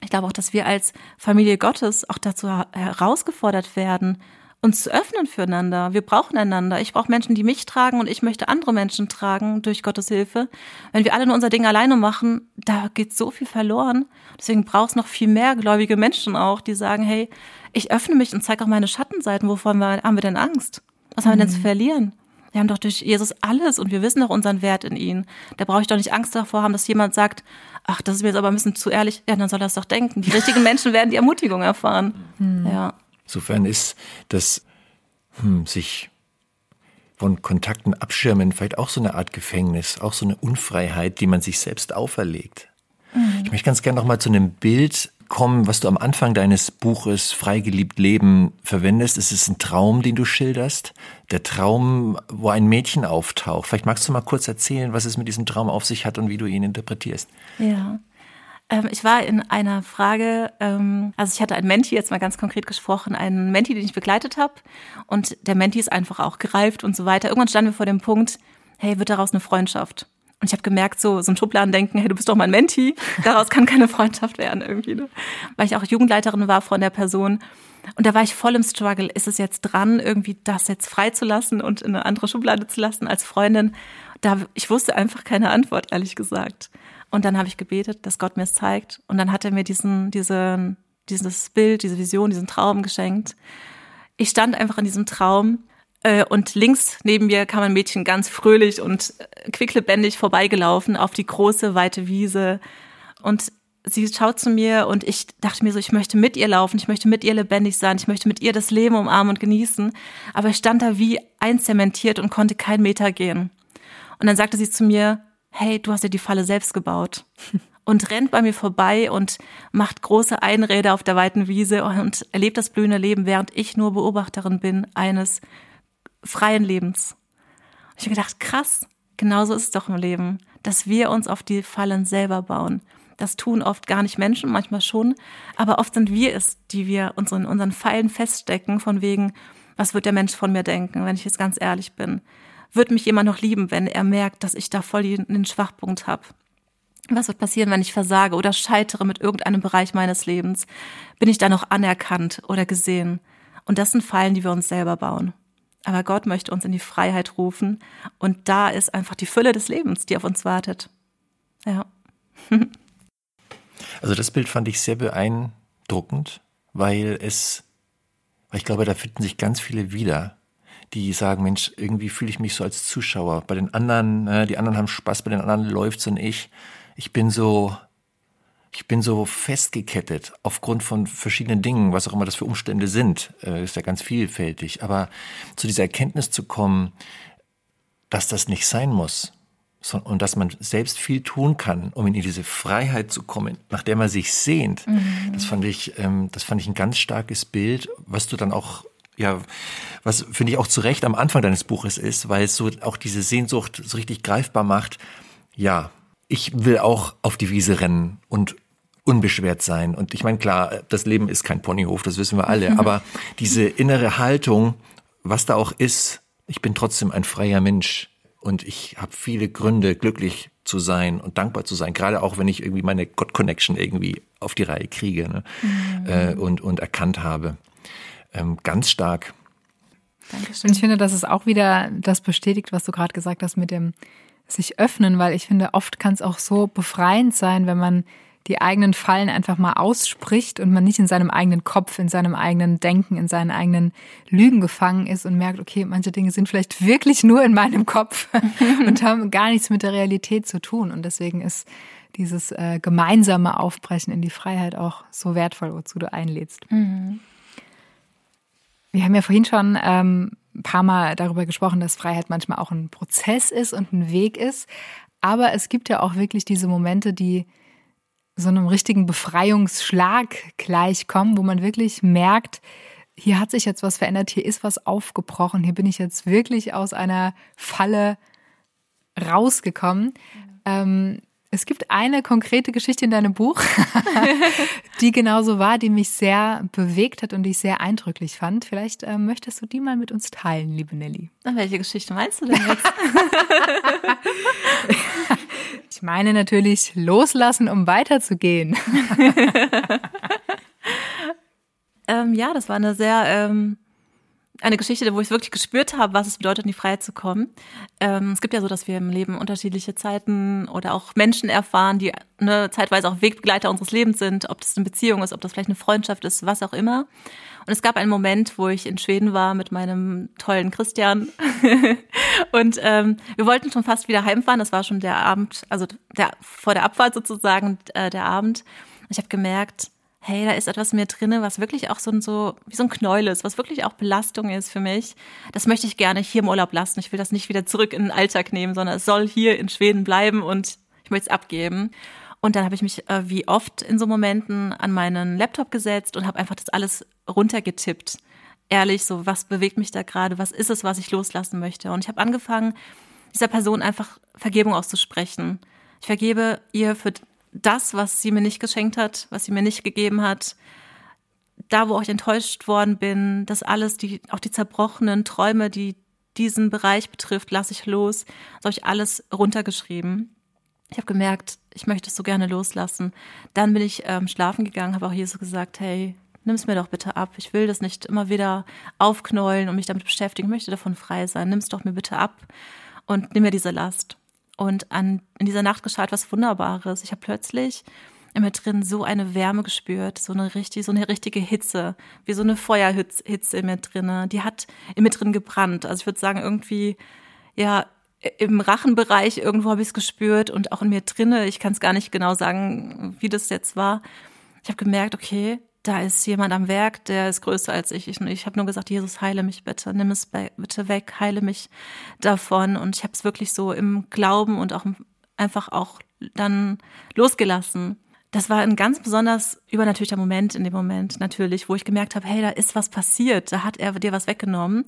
Ich glaube auch, dass wir als Familie Gottes auch dazu herausgefordert werden, uns zu öffnen füreinander. Wir brauchen einander. Ich brauche Menschen, die mich tragen und ich möchte andere Menschen tragen durch Gottes Hilfe. Wenn wir alle nur unser Ding alleine machen, da geht so viel verloren. Deswegen braucht es noch viel mehr gläubige Menschen auch, die sagen, hey, ich öffne mich und zeige auch meine Schattenseiten. Wovon haben wir denn Angst? Was haben wir denn zu mhm. verlieren? Wir haben doch durch Jesus alles und wir wissen doch unseren Wert in ihn. Da brauche ich doch nicht Angst davor haben, dass jemand sagt, ach, das ist mir jetzt aber ein bisschen zu ehrlich. Ja, dann soll er es doch denken. Die richtigen Menschen werden die Ermutigung erfahren. Hm. Ja. Insofern ist das hm, sich von Kontakten abschirmen vielleicht auch so eine Art Gefängnis, auch so eine Unfreiheit, die man sich selbst auferlegt. Mhm. Ich möchte ganz gerne noch mal zu einem Bild kommen, was du am Anfang deines Buches Freigeliebt Leben verwendest. Es ist ein Traum, den du schilderst. Der Traum, wo ein Mädchen auftaucht. Vielleicht magst du mal kurz erzählen, was es mit diesem Traum auf sich hat und wie du ihn interpretierst. Ja. Ähm, ich war in einer Frage, ähm, also ich hatte einen Menti, jetzt mal ganz konkret gesprochen, einen Menti, den ich begleitet habe. Und der Menti ist einfach auch gereift und so weiter. Irgendwann standen wir vor dem Punkt, hey, wird daraus eine Freundschaft? Und ich habe gemerkt, so, so ein Schubladendenken, hey, du bist doch mein Menti, daraus kann keine Freundschaft werden irgendwie. Ne? Weil ich auch Jugendleiterin war von der Person. Und da war ich voll im Struggle. Ist es jetzt dran, irgendwie das jetzt freizulassen und in eine andere Schublade zu lassen als Freundin? Da, ich wusste einfach keine Antwort, ehrlich gesagt. Und dann habe ich gebetet, dass Gott mir es zeigt. Und dann hat er mir diesen, diesen, dieses Bild, diese Vision, diesen Traum geschenkt. Ich stand einfach in diesem Traum äh, und links neben mir kam ein Mädchen ganz fröhlich und äh, quicklebendig vorbeigelaufen auf die große, weite Wiese. Und sie schaut zu mir und ich dachte mir so, ich möchte mit ihr laufen, ich möchte mit ihr lebendig sein, ich möchte mit ihr das Leben umarmen und genießen. Aber ich stand da wie einzementiert und konnte keinen Meter gehen. Und dann sagte sie zu mir, hey, du hast dir die Falle selbst gebaut. Und rennt bei mir vorbei und macht große Einräder auf der weiten Wiese und erlebt das blühende Leben, während ich nur Beobachterin bin eines freien Lebens. Ich habe gedacht, krass, genauso ist es doch im Leben, dass wir uns auf die Fallen selber bauen. Das tun oft gar nicht Menschen, manchmal schon, aber oft sind wir es, die wir uns in unseren Pfeilen feststecken, von wegen, was wird der Mensch von mir denken, wenn ich jetzt ganz ehrlich bin? Wird mich jemand noch lieben, wenn er merkt, dass ich da voll den Schwachpunkt habe? Was wird passieren, wenn ich versage oder scheitere mit irgendeinem Bereich meines Lebens? Bin ich da noch anerkannt oder gesehen? Und das sind Fallen, die wir uns selber bauen. Aber Gott möchte uns in die Freiheit rufen. Und da ist einfach die Fülle des Lebens, die auf uns wartet. Ja. Also das Bild fand ich sehr beeindruckend, weil es, weil ich glaube, da finden sich ganz viele wieder, die sagen, Mensch, irgendwie fühle ich mich so als Zuschauer. Bei den anderen, ne, die anderen haben Spaß, bei den anderen läuft's und ich, ich bin so, ich bin so festgekettet aufgrund von verschiedenen Dingen, was auch immer das für Umstände sind, äh, ist ja ganz vielfältig. Aber zu dieser Erkenntnis zu kommen, dass das nicht sein muss und dass man selbst viel tun kann, um in diese Freiheit zu kommen, nach der man sich sehnt, mhm. das fand ich, ähm, das fand ich ein ganz starkes Bild, was du dann auch ja, was finde ich auch zu Recht am Anfang deines Buches ist, weil es so auch diese Sehnsucht so richtig greifbar macht. Ja, ich will auch auf die Wiese rennen und unbeschwert sein. Und ich meine, klar, das Leben ist kein Ponyhof, das wissen wir alle, aber diese innere Haltung, was da auch ist, ich bin trotzdem ein freier Mensch und ich habe viele Gründe, glücklich zu sein und dankbar zu sein, gerade auch wenn ich irgendwie meine God-Connection irgendwie auf die Reihe kriege ne? Mhm. Äh, und, und erkannt habe. Ähm, ganz stark. Dankeschön. Und ich finde, dass es auch wieder das bestätigt, was du gerade gesagt hast mit dem sich öffnen, weil ich finde, oft kann es auch so befreiend sein, wenn man die eigenen Fallen einfach mal ausspricht und man nicht in seinem eigenen Kopf, in seinem eigenen Denken, in seinen eigenen Lügen gefangen ist und merkt, okay, manche Dinge sind vielleicht wirklich nur in meinem Kopf und haben gar nichts mit der Realität zu tun. Und deswegen ist dieses äh, gemeinsame Aufbrechen in die Freiheit auch so wertvoll, wozu du einlädst. Mhm. Wir haben ja vorhin schon ähm, ein paar Mal darüber gesprochen, dass Freiheit manchmal auch ein Prozess ist und ein Weg ist. Aber es gibt ja auch wirklich diese Momente, die so einem richtigen Befreiungsschlag gleichkommen, wo man wirklich merkt, hier hat sich jetzt was verändert, hier ist was aufgebrochen, hier bin ich jetzt wirklich aus einer Falle rausgekommen. Ähm, es gibt eine konkrete Geschichte in deinem Buch, die genauso war, die mich sehr bewegt hat und die ich sehr eindrücklich fand. Vielleicht äh, möchtest du die mal mit uns teilen, liebe Nelly. welche Geschichte meinst du denn jetzt? ich meine natürlich loslassen, um weiterzugehen. ähm, ja, das war eine sehr ähm, eine Geschichte, wo ich wirklich gespürt habe, was es bedeutet, in die Freiheit zu kommen. Ähm, es gibt ja so, dass wir im Leben unterschiedliche Zeiten oder auch Menschen erfahren, die ne, zeitweise auch Wegbegleiter unseres Lebens sind, ob das eine Beziehung ist, ob das vielleicht eine Freundschaft ist, was auch immer. Und es gab einen Moment, wo ich in Schweden war mit meinem tollen Christian. und ähm, wir wollten schon fast wieder heimfahren. Das war schon der Abend, also der, vor der Abfahrt sozusagen, äh, der Abend. Ich habe gemerkt, hey, da ist etwas mehr drinne, was wirklich auch so ein, so, wie so ein Knäuel ist, was wirklich auch Belastung ist für mich. Das möchte ich gerne hier im Urlaub lassen. Ich will das nicht wieder zurück in den Alltag nehmen, sondern es soll hier in Schweden bleiben und ich möchte es abgeben. Und dann habe ich mich äh, wie oft in so Momenten an meinen Laptop gesetzt und habe einfach das alles runtergetippt. Ehrlich, so was bewegt mich da gerade, was ist es, was ich loslassen möchte. Und ich habe angefangen, dieser Person einfach Vergebung auszusprechen. Ich vergebe ihr für das, was sie mir nicht geschenkt hat, was sie mir nicht gegeben hat. Da, wo ich enttäuscht worden bin, das alles, die, auch die zerbrochenen Träume, die diesen Bereich betrifft, lasse ich los. Das habe ich alles runtergeschrieben. Ich habe gemerkt, ich möchte es so gerne loslassen. Dann bin ich ähm, schlafen gegangen, habe auch Jesus gesagt, hey, nimm es mir doch bitte ab. Ich will das nicht immer wieder aufknäulen und mich damit beschäftigen. Ich möchte davon frei sein. Nimm es doch mir bitte ab und nimm mir diese Last. Und an, in dieser Nacht geschah etwas Wunderbares. Ich habe plötzlich in mir drin so eine Wärme gespürt, so eine richtig, so eine richtige Hitze, wie so eine Feuerhitze in mir drin. Die hat in mir drin gebrannt. Also ich würde sagen, irgendwie, ja, im Rachenbereich irgendwo habe ich es gespürt und auch in mir drinne. Ich kann es gar nicht genau sagen, wie das jetzt war. Ich habe gemerkt, okay, da ist jemand am Werk, der ist größer als ich. Ich, ich habe nur gesagt, Jesus, heile mich bitte, nimm es bitte weg, heile mich davon. Und ich habe es wirklich so im Glauben und auch einfach auch dann losgelassen. Das war ein ganz besonders übernatürlicher Moment in dem Moment, natürlich, wo ich gemerkt habe, hey, da ist was passiert, da hat er dir was weggenommen.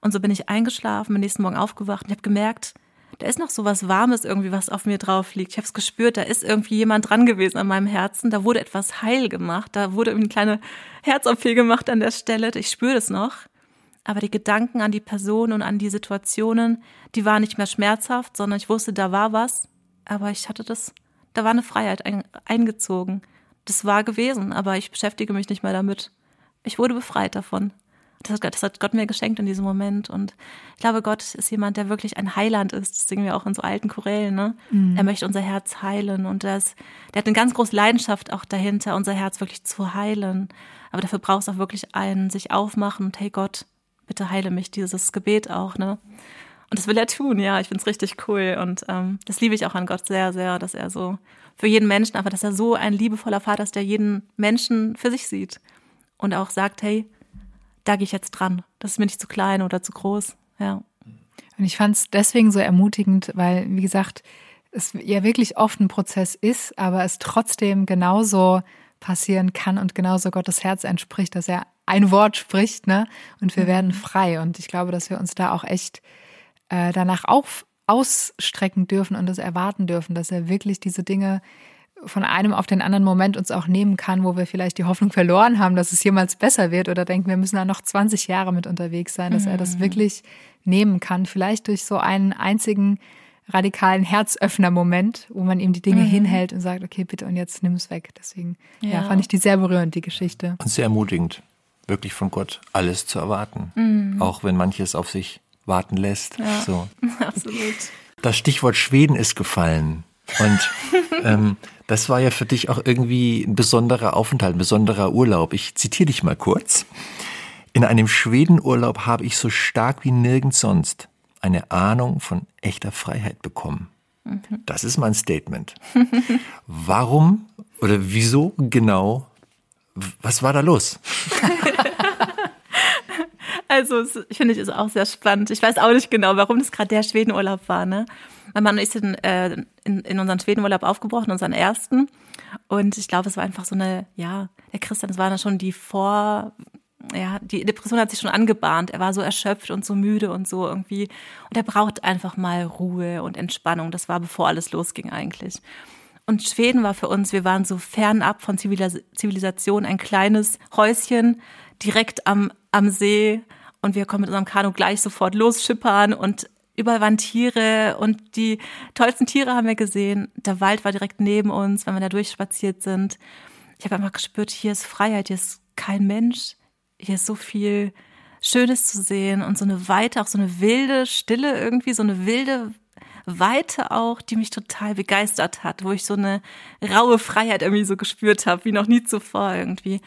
Und so bin ich eingeschlafen, am nächsten Morgen aufgewacht und habe gemerkt, da ist noch so was Warmes irgendwie, was auf mir drauf liegt. Ich habe es gespürt, da ist irgendwie jemand dran gewesen an meinem Herzen. Da wurde etwas heil gemacht. Da wurde eine kleine Herz gemacht an der Stelle. Ich spüre das noch. Aber die Gedanken an die Person und an die Situationen, die waren nicht mehr schmerzhaft, sondern ich wusste, da war was. Aber ich hatte das, da war eine Freiheit eingezogen. Das war gewesen, aber ich beschäftige mich nicht mehr damit. Ich wurde befreit davon. Das, das hat Gott mir geschenkt in diesem Moment. Und ich glaube, Gott ist jemand, der wirklich ein Heiland ist. Das singen wir auch in so alten Chorälen. Ne? Mhm. Er möchte unser Herz heilen. Und das, der hat eine ganz große Leidenschaft auch dahinter, unser Herz wirklich zu heilen. Aber dafür braucht es auch wirklich einen, sich aufmachen und hey Gott, bitte heile mich, dieses Gebet auch. Ne? Und das will er tun, ja. Ich finde es richtig cool. Und ähm, das liebe ich auch an Gott sehr, sehr, dass er so für jeden Menschen, einfach, dass er so ein liebevoller Vater ist, der jeden Menschen für sich sieht. Und auch sagt, hey, da gehe ich jetzt dran. Das ist mir nicht zu klein oder zu groß. Ja. Und ich fand es deswegen so ermutigend, weil, wie gesagt, es ja wirklich oft ein Prozess ist, aber es trotzdem genauso passieren kann und genauso Gottes Herz entspricht, dass er ein Wort spricht, ne? Und wir mhm. werden frei. Und ich glaube, dass wir uns da auch echt äh, danach auch ausstrecken dürfen und das erwarten dürfen, dass er wirklich diese Dinge von einem auf den anderen Moment uns auch nehmen kann, wo wir vielleicht die Hoffnung verloren haben, dass es jemals besser wird oder denken, wir müssen da noch 20 Jahre mit unterwegs sein, dass mhm. er das mhm. wirklich nehmen kann. Vielleicht durch so einen einzigen radikalen Herzöffner-Moment, wo man ihm die Dinge mhm. hinhält und sagt, okay, bitte und jetzt nimm es weg. Deswegen ja. ja. fand ich die sehr berührend, die Geschichte. Und sehr ermutigend, wirklich von Gott alles zu erwarten. Mhm. Auch wenn manches auf sich warten lässt. Ja. So. Absolut. Das Stichwort Schweden ist gefallen. Und ähm, das war ja für dich auch irgendwie ein besonderer Aufenthalt, ein besonderer Urlaub. Ich zitiere dich mal kurz. In einem Schwedenurlaub habe ich so stark wie nirgends sonst eine Ahnung von echter Freiheit bekommen. Mhm. Das ist mein Statement. Warum oder wieso genau? Was war da los? Also, ich finde, es ist auch sehr spannend. Ich weiß auch nicht genau, warum das gerade der Schwedenurlaub war. Ne? Mein Mann ist in, äh, in, in unseren Schwedenurlaub aufgebrochen, unseren ersten. Und ich glaube, es war einfach so eine, ja, der Christian, es war dann schon die Vor, ja, die Depression hat sich schon angebahnt. Er war so erschöpft und so müde und so irgendwie. Und er braucht einfach mal Ruhe und Entspannung. Das war bevor alles losging eigentlich. Und Schweden war für uns, wir waren so fernab von Zivilisation, ein kleines Häuschen direkt am, am See, und wir konnten mit unserem Kanu gleich sofort losschippern und überall waren Tiere und die tollsten Tiere haben wir gesehen. Der Wald war direkt neben uns, wenn wir da durchspaziert sind. Ich habe einfach gespürt, hier ist Freiheit, hier ist kein Mensch, hier ist so viel Schönes zu sehen und so eine Weite, auch so eine wilde Stille irgendwie, so eine wilde Weite auch, die mich total begeistert hat, wo ich so eine raue Freiheit irgendwie so gespürt habe, wie noch nie zuvor irgendwie.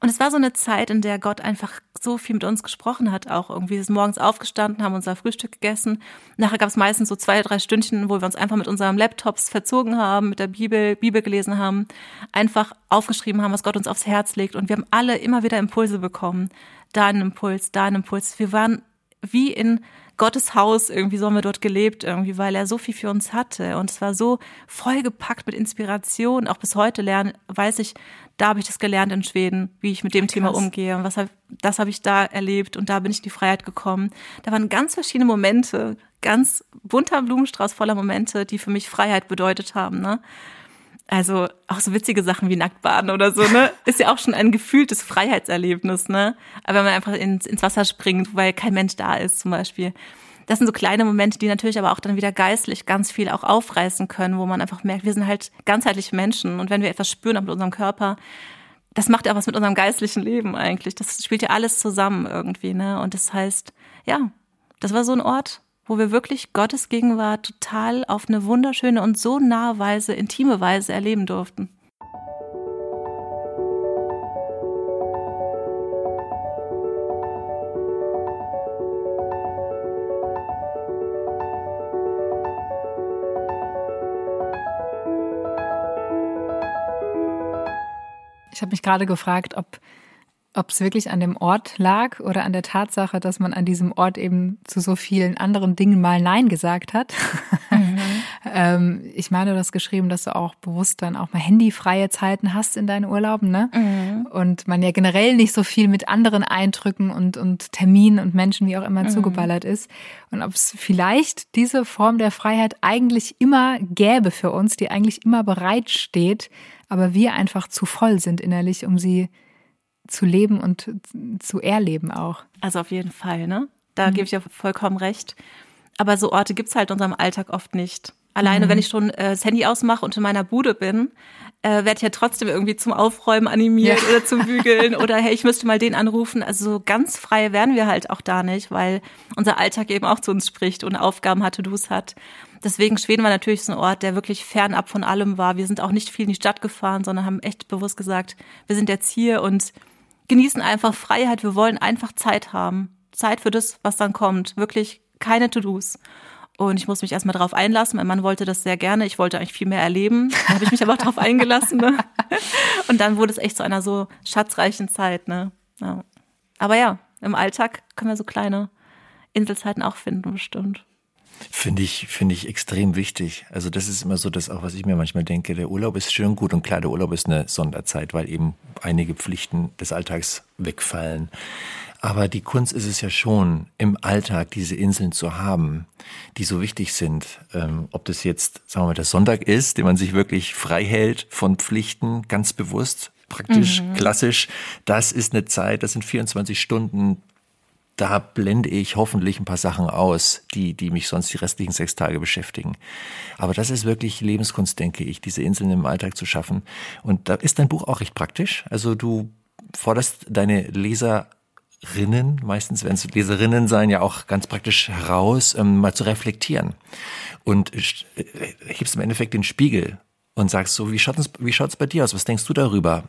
Und es war so eine Zeit, in der Gott einfach so viel mit uns gesprochen hat, auch irgendwie. Wir sind morgens aufgestanden, haben unser Frühstück gegessen. Nachher gab es meistens so zwei, drei Stündchen, wo wir uns einfach mit unserem Laptops verzogen haben, mit der Bibel, Bibel gelesen haben, einfach aufgeschrieben haben, was Gott uns aufs Herz legt. Und wir haben alle immer wieder Impulse bekommen. Da ein Impuls, da ein Impuls. Wir waren wie in Gottes Haus, irgendwie so haben wir dort gelebt, irgendwie, weil er so viel für uns hatte. Und es war so vollgepackt mit Inspiration. Auch bis heute lernen, weiß ich, da habe ich das gelernt in Schweden, wie ich mit dem Krass. Thema umgehe. Und was hab, das habe ich da erlebt und da bin ich in die Freiheit gekommen. Da waren ganz verschiedene Momente, ganz bunter Blumenstrauß voller Momente, die für mich Freiheit bedeutet haben. Ne? Also auch so witzige Sachen wie Nacktbaden oder so, ne? Ist ja auch schon ein gefühltes Freiheitserlebnis, ne? Aber wenn man einfach ins, ins Wasser springt, weil kein Mensch da ist, zum Beispiel. Das sind so kleine Momente, die natürlich aber auch dann wieder geistlich ganz viel auch aufreißen können, wo man einfach merkt, wir sind halt ganzheitliche Menschen und wenn wir etwas spüren mit unserem Körper, das macht ja auch was mit unserem geistlichen Leben eigentlich. Das spielt ja alles zusammen irgendwie, ne? Und das heißt, ja, das war so ein Ort, wo wir wirklich Gottes Gegenwart total auf eine wunderschöne und so nahe Weise, intime Weise erleben durften. Habe mich gerade gefragt, ob ob es wirklich an dem Ort lag oder an der Tatsache, dass man an diesem Ort eben zu so vielen anderen Dingen mal Nein gesagt hat. Mhm. ähm, ich meine, du hast geschrieben, dass du auch bewusst dann auch mal handyfreie Zeiten hast in deinen Urlauben, ne? Mhm. Und man ja generell nicht so viel mit anderen Eindrücken und, und Terminen und Menschen wie auch immer mhm. zugeballert ist. Und ob es vielleicht diese Form der Freiheit eigentlich immer gäbe für uns, die eigentlich immer bereitsteht, aber wir einfach zu voll sind innerlich, um sie zu leben und zu erleben auch. Also auf jeden Fall, ne? Da mhm. gebe ich ja vollkommen recht. Aber so Orte gibt's halt in unserem Alltag oft nicht. Alleine, mhm. wenn ich schon äh, das Handy ausmache und in meiner Bude bin, äh, werde ich ja trotzdem irgendwie zum Aufräumen animiert ja. oder zum Bügeln oder hey, ich müsste mal den anrufen. Also so ganz frei werden wir halt auch da nicht, weil unser Alltag eben auch zu uns spricht und Aufgaben hat, To-Dos hat. Deswegen Schweden war natürlich so ein Ort, der wirklich fernab von allem war. Wir sind auch nicht viel in die Stadt gefahren, sondern haben echt bewusst gesagt, wir sind jetzt hier und genießen einfach Freiheit. Wir wollen einfach Zeit haben. Zeit für das, was dann kommt. Wirklich keine To-Dos. Und ich muss mich erstmal darauf einlassen. Mein Mann wollte das sehr gerne. Ich wollte eigentlich viel mehr erleben. Da habe ich mich aber auch darauf eingelassen. Ne? Und dann wurde es echt zu einer so schatzreichen Zeit. Ne? Ja. Aber ja, im Alltag können wir so kleine Inselzeiten auch finden, bestimmt. Finde ich, finde ich extrem wichtig. Also das ist immer so das auch, was ich mir manchmal denke. Der Urlaub ist schön gut und klar, der Urlaub ist eine Sonderzeit, weil eben einige Pflichten des Alltags wegfallen. Aber die Kunst ist es ja schon, im Alltag diese Inseln zu haben, die so wichtig sind. Ähm, ob das jetzt, sagen wir mal, der Sonntag ist, den man sich wirklich frei hält von Pflichten, ganz bewusst, praktisch, mhm. klassisch. Das ist eine Zeit, das sind 24 Stunden da blende ich hoffentlich ein paar Sachen aus, die, die mich sonst die restlichen sechs Tage beschäftigen. Aber das ist wirklich Lebenskunst, denke ich, diese Inseln im Alltag zu schaffen. Und da ist dein Buch auch recht praktisch. Also du forderst deine Leserinnen, meistens werden es Leserinnen sein, ja auch ganz praktisch heraus, ähm, mal zu reflektieren. Und äh, hebst im Endeffekt den Spiegel und sagst so, wie schaut es wie schaut's bei dir aus? Was denkst du darüber?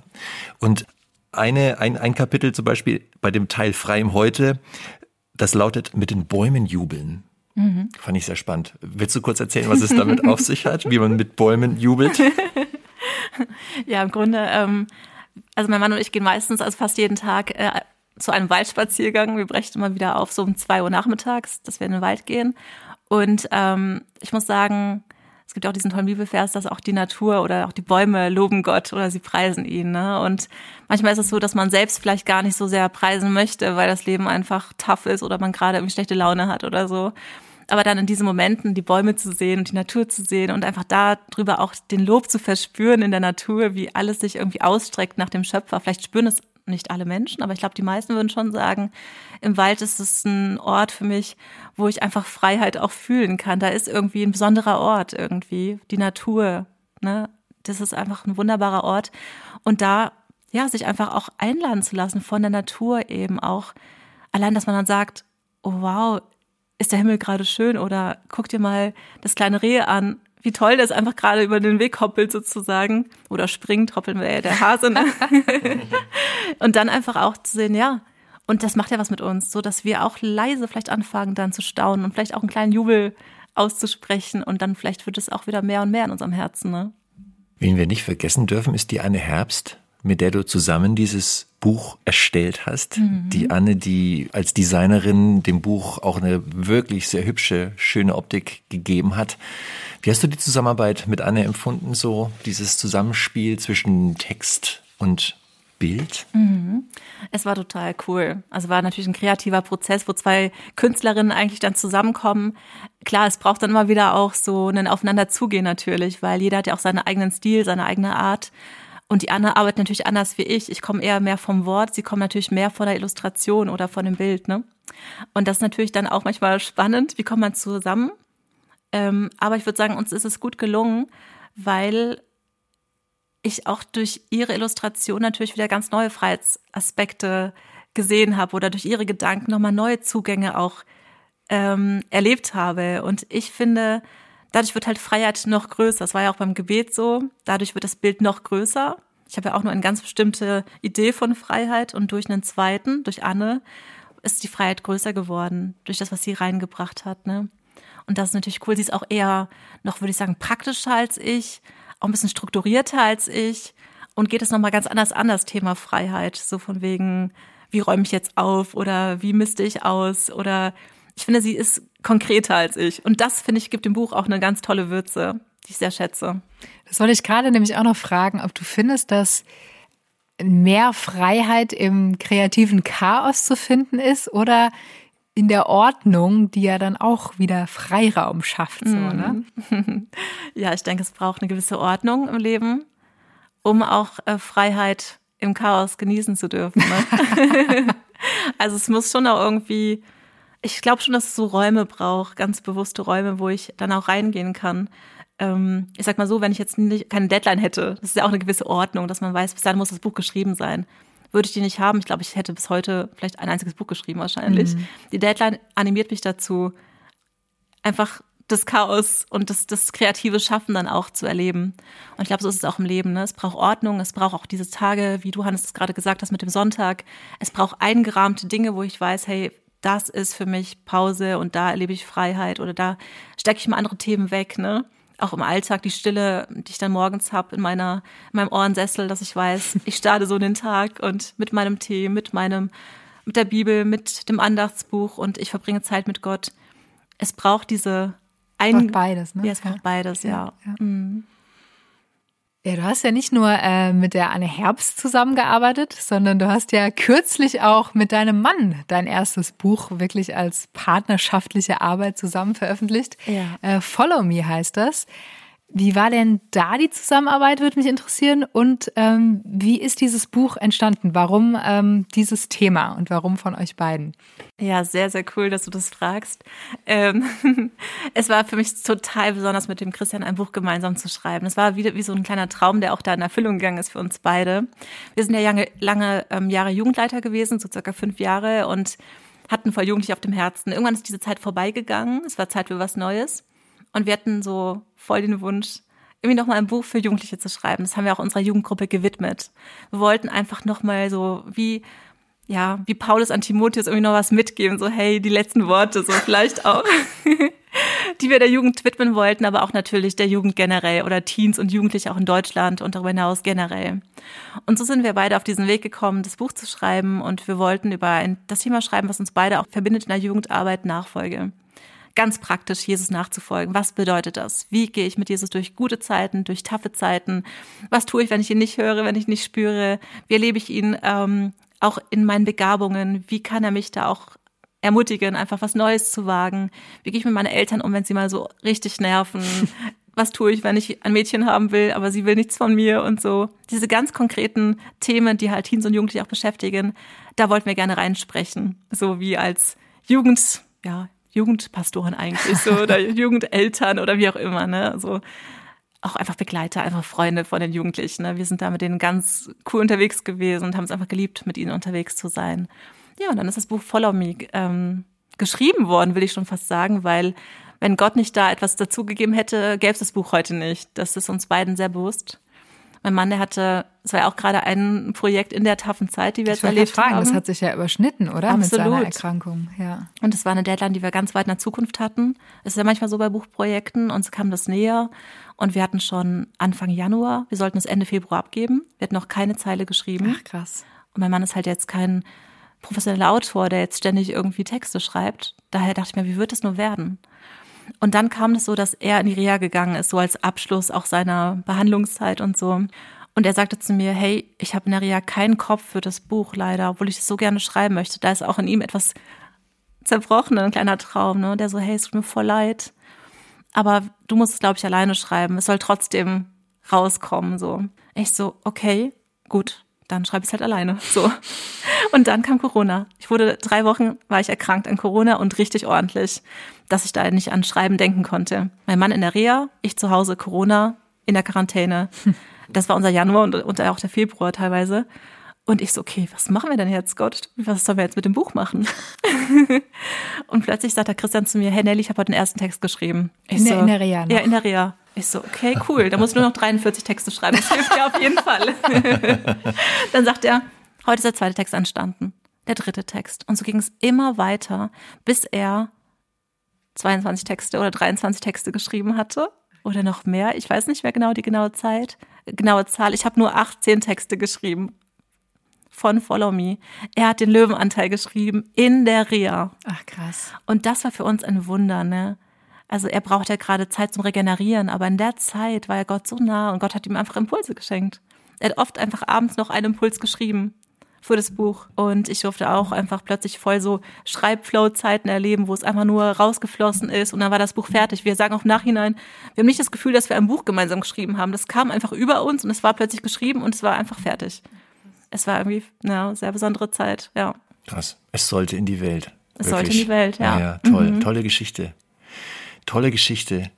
Und eine, ein, ein Kapitel zum Beispiel bei dem Teil Frei im Heute, das lautet mit den Bäumen jubeln. Mhm. Fand ich sehr spannend. Willst du kurz erzählen, was es damit auf sich hat, wie man mit Bäumen jubelt? ja, im Grunde, ähm, also mein Mann und ich gehen meistens, also fast jeden Tag, äh, zu einem Waldspaziergang. Wir brechen immer wieder auf, so um zwei Uhr nachmittags, dass wir in den Wald gehen. Und ähm, ich muss sagen, es gibt auch diesen tollen Bibelvers, dass auch die Natur oder auch die Bäume loben Gott oder sie preisen ihn. Ne? Und manchmal ist es so, dass man selbst vielleicht gar nicht so sehr preisen möchte, weil das Leben einfach tough ist oder man gerade irgendwie schlechte Laune hat oder so. Aber dann in diesen Momenten die Bäume zu sehen und die Natur zu sehen und einfach darüber auch den Lob zu verspüren in der Natur, wie alles sich irgendwie ausstreckt nach dem Schöpfer. Vielleicht spüren es nicht alle Menschen, aber ich glaube, die meisten würden schon sagen, im Wald ist es ein Ort für mich, wo ich einfach Freiheit auch fühlen kann. Da ist irgendwie ein besonderer Ort irgendwie, die Natur. Ne? Das ist einfach ein wunderbarer Ort. Und da, ja, sich einfach auch einladen zu lassen von der Natur eben auch. Allein, dass man dann sagt, oh wow, ist der Himmel gerade schön oder guck dir mal das kleine Reh an wie toll das einfach gerade über den Weg hoppelt sozusagen. Oder springt, hoppeln wir ja der Hase. Ne? und dann einfach auch zu sehen, ja, und das macht ja was mit uns, so dass wir auch leise vielleicht anfangen dann zu staunen und vielleicht auch einen kleinen Jubel auszusprechen und dann vielleicht wird es auch wieder mehr und mehr in unserem Herzen. Ne? Wen wir nicht vergessen dürfen, ist die Anne Herbst, mit der du zusammen dieses Buch erstellt hast. Mhm. Die Anne, die als Designerin dem Buch auch eine wirklich sehr hübsche, schöne Optik gegeben hat. Wie hast du die Zusammenarbeit mit Anne empfunden, so dieses Zusammenspiel zwischen Text und Bild? Mhm. Es war total cool. Also war natürlich ein kreativer Prozess, wo zwei Künstlerinnen eigentlich dann zusammenkommen. Klar, es braucht dann immer wieder auch so ein Aufeinanderzugehen natürlich, weil jeder hat ja auch seinen eigenen Stil, seine eigene Art. Und die Anne arbeitet natürlich anders wie ich. Ich komme eher mehr vom Wort, sie kommt natürlich mehr von der Illustration oder von dem Bild. Ne? Und das ist natürlich dann auch manchmal spannend. Wie kommt man zusammen? Ähm, aber ich würde sagen, uns ist es gut gelungen, weil ich auch durch ihre Illustration natürlich wieder ganz neue Freiheitsaspekte gesehen habe oder durch ihre Gedanken nochmal neue Zugänge auch ähm, erlebt habe. Und ich finde, dadurch wird halt Freiheit noch größer. Das war ja auch beim Gebet so. Dadurch wird das Bild noch größer. Ich habe ja auch nur eine ganz bestimmte Idee von Freiheit und durch einen zweiten, durch Anne, ist die Freiheit größer geworden, durch das, was sie reingebracht hat. Ne? Und das ist natürlich cool. Sie ist auch eher noch, würde ich sagen, praktischer als ich auch ein bisschen strukturierter als ich und geht es nochmal ganz anders an, das Thema Freiheit. So von wegen, wie räume ich jetzt auf oder wie misste ich aus oder ich finde, sie ist konkreter als ich. Und das, finde ich, gibt dem Buch auch eine ganz tolle Würze, die ich sehr schätze. Das wollte ich gerade nämlich auch noch fragen, ob du findest, dass mehr Freiheit im kreativen Chaos zu finden ist oder in der Ordnung, die ja dann auch wieder Freiraum schafft. So, ne? Ja, ich denke, es braucht eine gewisse Ordnung im Leben, um auch äh, Freiheit im Chaos genießen zu dürfen. Ne? also es muss schon auch irgendwie, ich glaube schon, dass es so Räume braucht, ganz bewusste Räume, wo ich dann auch reingehen kann. Ähm, ich sag mal so, wenn ich jetzt nicht, keine Deadline hätte, das ist ja auch eine gewisse Ordnung, dass man weiß, bis dann muss das Buch geschrieben sein würde ich die nicht haben. Ich glaube, ich hätte bis heute vielleicht ein einziges Buch geschrieben wahrscheinlich. Mhm. Die Deadline animiert mich dazu, einfach das Chaos und das, das kreative Schaffen dann auch zu erleben. Und ich glaube, so ist es auch im Leben. Ne? Es braucht Ordnung, es braucht auch diese Tage, wie du, Hannes, es gerade gesagt hast mit dem Sonntag. Es braucht eingerahmte Dinge, wo ich weiß, hey, das ist für mich Pause und da erlebe ich Freiheit oder da stecke ich mal andere Themen weg. Ne? auch im Alltag die Stille, die ich dann morgens habe in meiner in meinem Ohrensessel, dass ich weiß, ich starte so den Tag und mit meinem Tee, mit meinem mit der Bibel, mit dem Andachtsbuch und ich verbringe Zeit mit Gott. Es braucht diese ein braucht beides, ne? Ja, es braucht beides, ja. ja. ja. Mhm. Ja, du hast ja nicht nur äh, mit der Anne Herbst zusammengearbeitet, sondern du hast ja kürzlich auch mit deinem Mann dein erstes Buch wirklich als partnerschaftliche Arbeit zusammen veröffentlicht. Ja. Äh, Follow Me heißt das. Wie war denn da die Zusammenarbeit, würde mich interessieren. Und ähm, wie ist dieses Buch entstanden? Warum ähm, dieses Thema und warum von euch beiden? Ja, sehr, sehr cool, dass du das fragst. Ähm, es war für mich total besonders, mit dem Christian ein Buch gemeinsam zu schreiben. Es war wieder wie so ein kleiner Traum, der auch da in Erfüllung gegangen ist für uns beide. Wir sind ja lange, lange ähm, Jahre Jugendleiter gewesen, so circa fünf Jahre und hatten voll Jugendlich auf dem Herzen. Irgendwann ist diese Zeit vorbeigegangen. Es war Zeit für was Neues. Und wir hatten so voll den Wunsch, irgendwie nochmal ein Buch für Jugendliche zu schreiben. Das haben wir auch unserer Jugendgruppe gewidmet. Wir wollten einfach nochmal so wie, ja, wie Paulus an Timotheus irgendwie noch was mitgeben, so hey, die letzten Worte, so vielleicht auch, die wir der Jugend widmen wollten, aber auch natürlich der Jugend generell oder Teens und Jugendliche auch in Deutschland und darüber hinaus generell. Und so sind wir beide auf diesen Weg gekommen, das Buch zu schreiben und wir wollten über ein, das Thema schreiben, was uns beide auch verbindet in der Jugendarbeit, Nachfolge ganz praktisch Jesus nachzufolgen. Was bedeutet das? Wie gehe ich mit Jesus durch gute Zeiten, durch taffe Zeiten? Was tue ich, wenn ich ihn nicht höre, wenn ich ihn nicht spüre? Wie erlebe ich ihn ähm, auch in meinen Begabungen? Wie kann er mich da auch ermutigen, einfach was Neues zu wagen? Wie gehe ich mit meinen Eltern um, wenn sie mal so richtig nerven? was tue ich, wenn ich ein Mädchen haben will, aber sie will nichts von mir und so. Diese ganz konkreten Themen, die halt Teens und Jugendliche auch beschäftigen, da wollten wir gerne reinsprechen. So wie als Jugend, ja, Jugendpastoren eigentlich so oder Jugendeltern oder wie auch immer, ne? So auch einfach Begleiter, einfach Freunde von den Jugendlichen. Ne? Wir sind da mit denen ganz cool unterwegs gewesen und haben es einfach geliebt, mit ihnen unterwegs zu sein. Ja, und dann ist das Buch Follow Me ähm, geschrieben worden, will ich schon fast sagen, weil wenn Gott nicht da etwas dazugegeben hätte, gäbe es das Buch heute nicht. Das ist uns beiden sehr bewusst. Mein Mann, der hatte, es war ja auch gerade ein Projekt in der taffen Zeit, die wir ich jetzt erlebt fragen, haben. Das hat sich ja überschnitten, oder? Absolut. Mit seiner Erkrankung, ja. Und es war eine Deadline, die wir ganz weit in der Zukunft hatten. Es ist ja manchmal so bei Buchprojekten, uns kam das näher. Und wir hatten schon Anfang Januar, wir sollten es Ende Februar abgeben. Wir hatten noch keine Zeile geschrieben. Ach, krass. Und mein Mann ist halt jetzt kein professioneller Autor, der jetzt ständig irgendwie Texte schreibt. Daher dachte ich mir, wie wird es nur werden? Und dann kam es so, dass er in die Reha gegangen ist, so als Abschluss auch seiner Behandlungszeit und so. Und er sagte zu mir, hey, ich habe in der Reha keinen Kopf für das Buch leider, obwohl ich es so gerne schreiben möchte. Da ist auch in ihm etwas zerbrochen, ein kleiner Traum, ne? Der so, hey, es tut mir voll leid. Aber du musst es, glaube ich, alleine schreiben. Es soll trotzdem rauskommen, so. Ich so, okay, gut, dann schreibe ich es halt alleine, so. Und dann kam Corona. Ich wurde drei Wochen, war ich erkrankt an Corona und richtig ordentlich, dass ich da nicht an Schreiben denken konnte. Mein Mann in der Reha, ich zu Hause, Corona, in der Quarantäne. Das war unser Januar und, und auch der Februar teilweise. Und ich so, okay, was machen wir denn jetzt, Gott? Was sollen wir jetzt mit dem Buch machen? und plötzlich sagt der Christian zu mir, hey Nelly, ich habe heute den ersten Text geschrieben. Ich In so, der- in der Reha noch. Ja, in der Reha. Ich so, okay, cool. Da muss ich nur noch 43 Texte schreiben. Das hilft mir auf jeden Fall. Dann sagt er, heute ist der zweite Text entstanden. Der dritte Text. Und so ging es immer weiter, bis er 22 Texte oder 23 Texte geschrieben hatte. Oder noch mehr. Ich weiß nicht mehr genau die genaue Zeit, genaue Zahl. Ich habe nur 18 Texte geschrieben von Follow Me. Er hat den Löwenanteil geschrieben in der Reha. Ach krass. Und das war für uns ein Wunder, ne? Also er braucht ja gerade Zeit zum Regenerieren, aber in der Zeit war er Gott so nah und Gott hat ihm einfach Impulse geschenkt. Er hat oft einfach abends noch einen Impuls geschrieben für das Buch. Und ich durfte auch einfach plötzlich voll so Schreibflow-Zeiten erleben, wo es einfach nur rausgeflossen ist und dann war das Buch fertig. Wir sagen auch im Nachhinein, wir haben nicht das Gefühl, dass wir ein Buch gemeinsam geschrieben haben. Das kam einfach über uns und es war plötzlich geschrieben und es war einfach fertig. Es war irgendwie eine sehr besondere Zeit, ja. Krass. Es sollte in die Welt. Es sollte in die Welt, ja. Ja, ja toll, tolle Geschichte. Tolle Geschichte.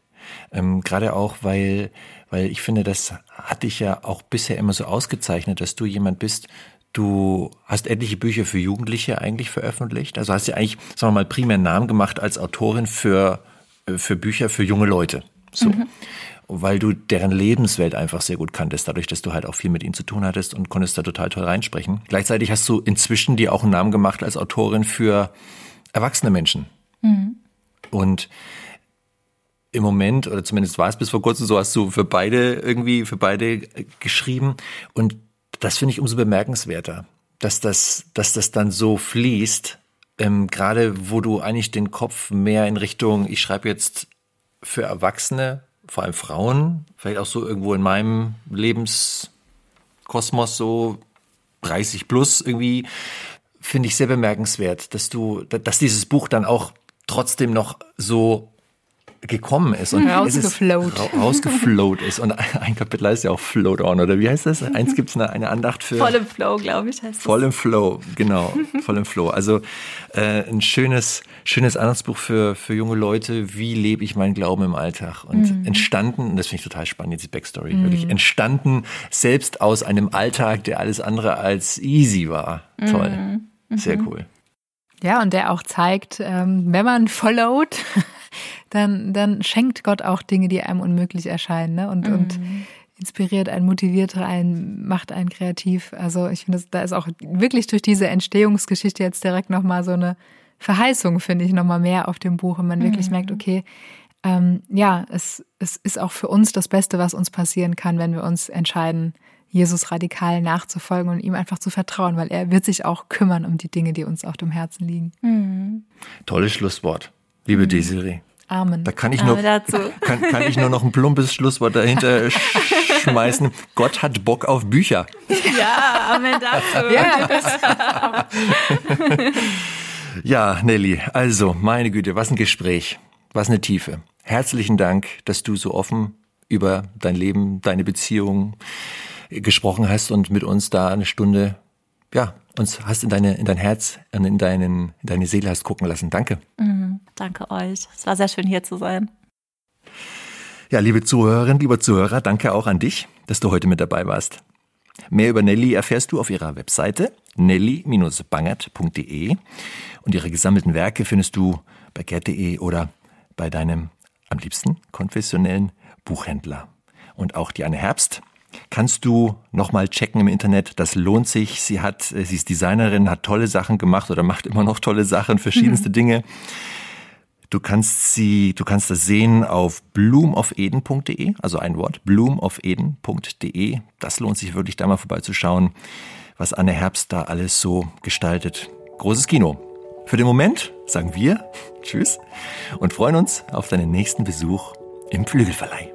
Ähm, Gerade auch, weil, weil ich finde, das hat dich ja auch bisher immer so ausgezeichnet, dass du jemand bist, du hast etliche Bücher für Jugendliche eigentlich veröffentlicht. Also hast ja eigentlich, sagen wir mal, primär Namen gemacht als Autorin für, äh, für Bücher für junge Leute. So. Weil du deren Lebenswelt einfach sehr gut kanntest, dadurch, dass du halt auch viel mit ihnen zu tun hattest und konntest da total toll reinsprechen. Gleichzeitig hast du inzwischen dir auch einen Namen gemacht als Autorin für erwachsene Menschen. Und im Moment, oder zumindest war es bis vor kurzem so, hast du für beide irgendwie, für beide geschrieben. Und das finde ich umso bemerkenswerter, dass das, dass das dann so fließt, ähm, gerade wo du eigentlich den Kopf mehr in Richtung, ich schreibe jetzt für Erwachsene, vor allem Frauen, vielleicht auch so irgendwo in meinem Lebenskosmos so 30 plus irgendwie, finde ich sehr bemerkenswert, dass du, dass dieses Buch dann auch trotzdem noch so gekommen ist und es ist Rausgeflowt. ra- rausgeflowt ist und ein Kapitel heißt ja auch Float on oder wie heißt das? Eins gibt es eine, eine Andacht für Voll im Flow, glaube ich, heißt Voll im Flow, genau, voll im Flow. Also äh, ein schönes, schönes Anhaltsbuch für, für junge Leute, wie lebe ich meinen Glauben im Alltag. Und entstanden, und das finde ich total spannend, jetzt die Backstory, wirklich entstanden selbst aus einem Alltag, der alles andere als easy war. Toll, sehr cool. Ja, und der auch zeigt, ähm, wenn man followt, dann, dann schenkt Gott auch Dinge, die einem unmöglich erscheinen ne? und, und inspiriert einen, motiviert einen, macht einen kreativ. Also ich finde, da ist auch wirklich durch diese Entstehungsgeschichte jetzt direkt nochmal so eine Verheißung, finde ich, nochmal mehr auf dem Buch. Und man wirklich merkt, okay, ähm, ja, es, es ist auch für uns das Beste, was uns passieren kann, wenn wir uns entscheiden, Jesus radikal nachzufolgen und ihm einfach zu vertrauen, weil er wird sich auch kümmern um die Dinge, die uns auf dem Herzen liegen. Tolles Schlusswort, liebe Desiree. Amen. Da kann ich nur, kann, kann ich nur noch ein plumpes Schlusswort dahinter sch- schmeißen. Gott hat Bock auf Bücher. Ja, Amen dazu. Ja, Ja, Nelly, also, meine Güte, was ein Gespräch, was eine Tiefe. Herzlichen Dank, dass du so offen über dein Leben, deine Beziehung gesprochen hast und mit uns da eine Stunde, ja, uns hast in deine, in dein Herz, in deinen, in deine Seele hast gucken lassen. Danke. Danke euch. Es war sehr schön hier zu sein. Ja, liebe Zuhörerinnen, lieber Zuhörer, danke auch an dich, dass du heute mit dabei warst. Mehr über Nelly erfährst du auf ihrer Webseite nelly-bangert.de und ihre gesammelten Werke findest du bei gerd.de oder bei deinem am liebsten konfessionellen Buchhändler. Und auch die Anne Herbst kannst du nochmal checken im Internet. Das lohnt sich. Sie hat, äh, sie ist Designerin, hat tolle Sachen gemacht oder macht immer noch tolle Sachen, verschiedenste Dinge. Du kannst sie, du kannst das sehen auf bloomofeden.de, also ein Wort, bloomofeden.de. Das lohnt sich wirklich, da mal vorbeizuschauen. was Anne Herbst da alles so gestaltet. Großes Kino. Für den Moment sagen wir Tschüss und freuen uns auf deinen nächsten Besuch im Flügelverleih.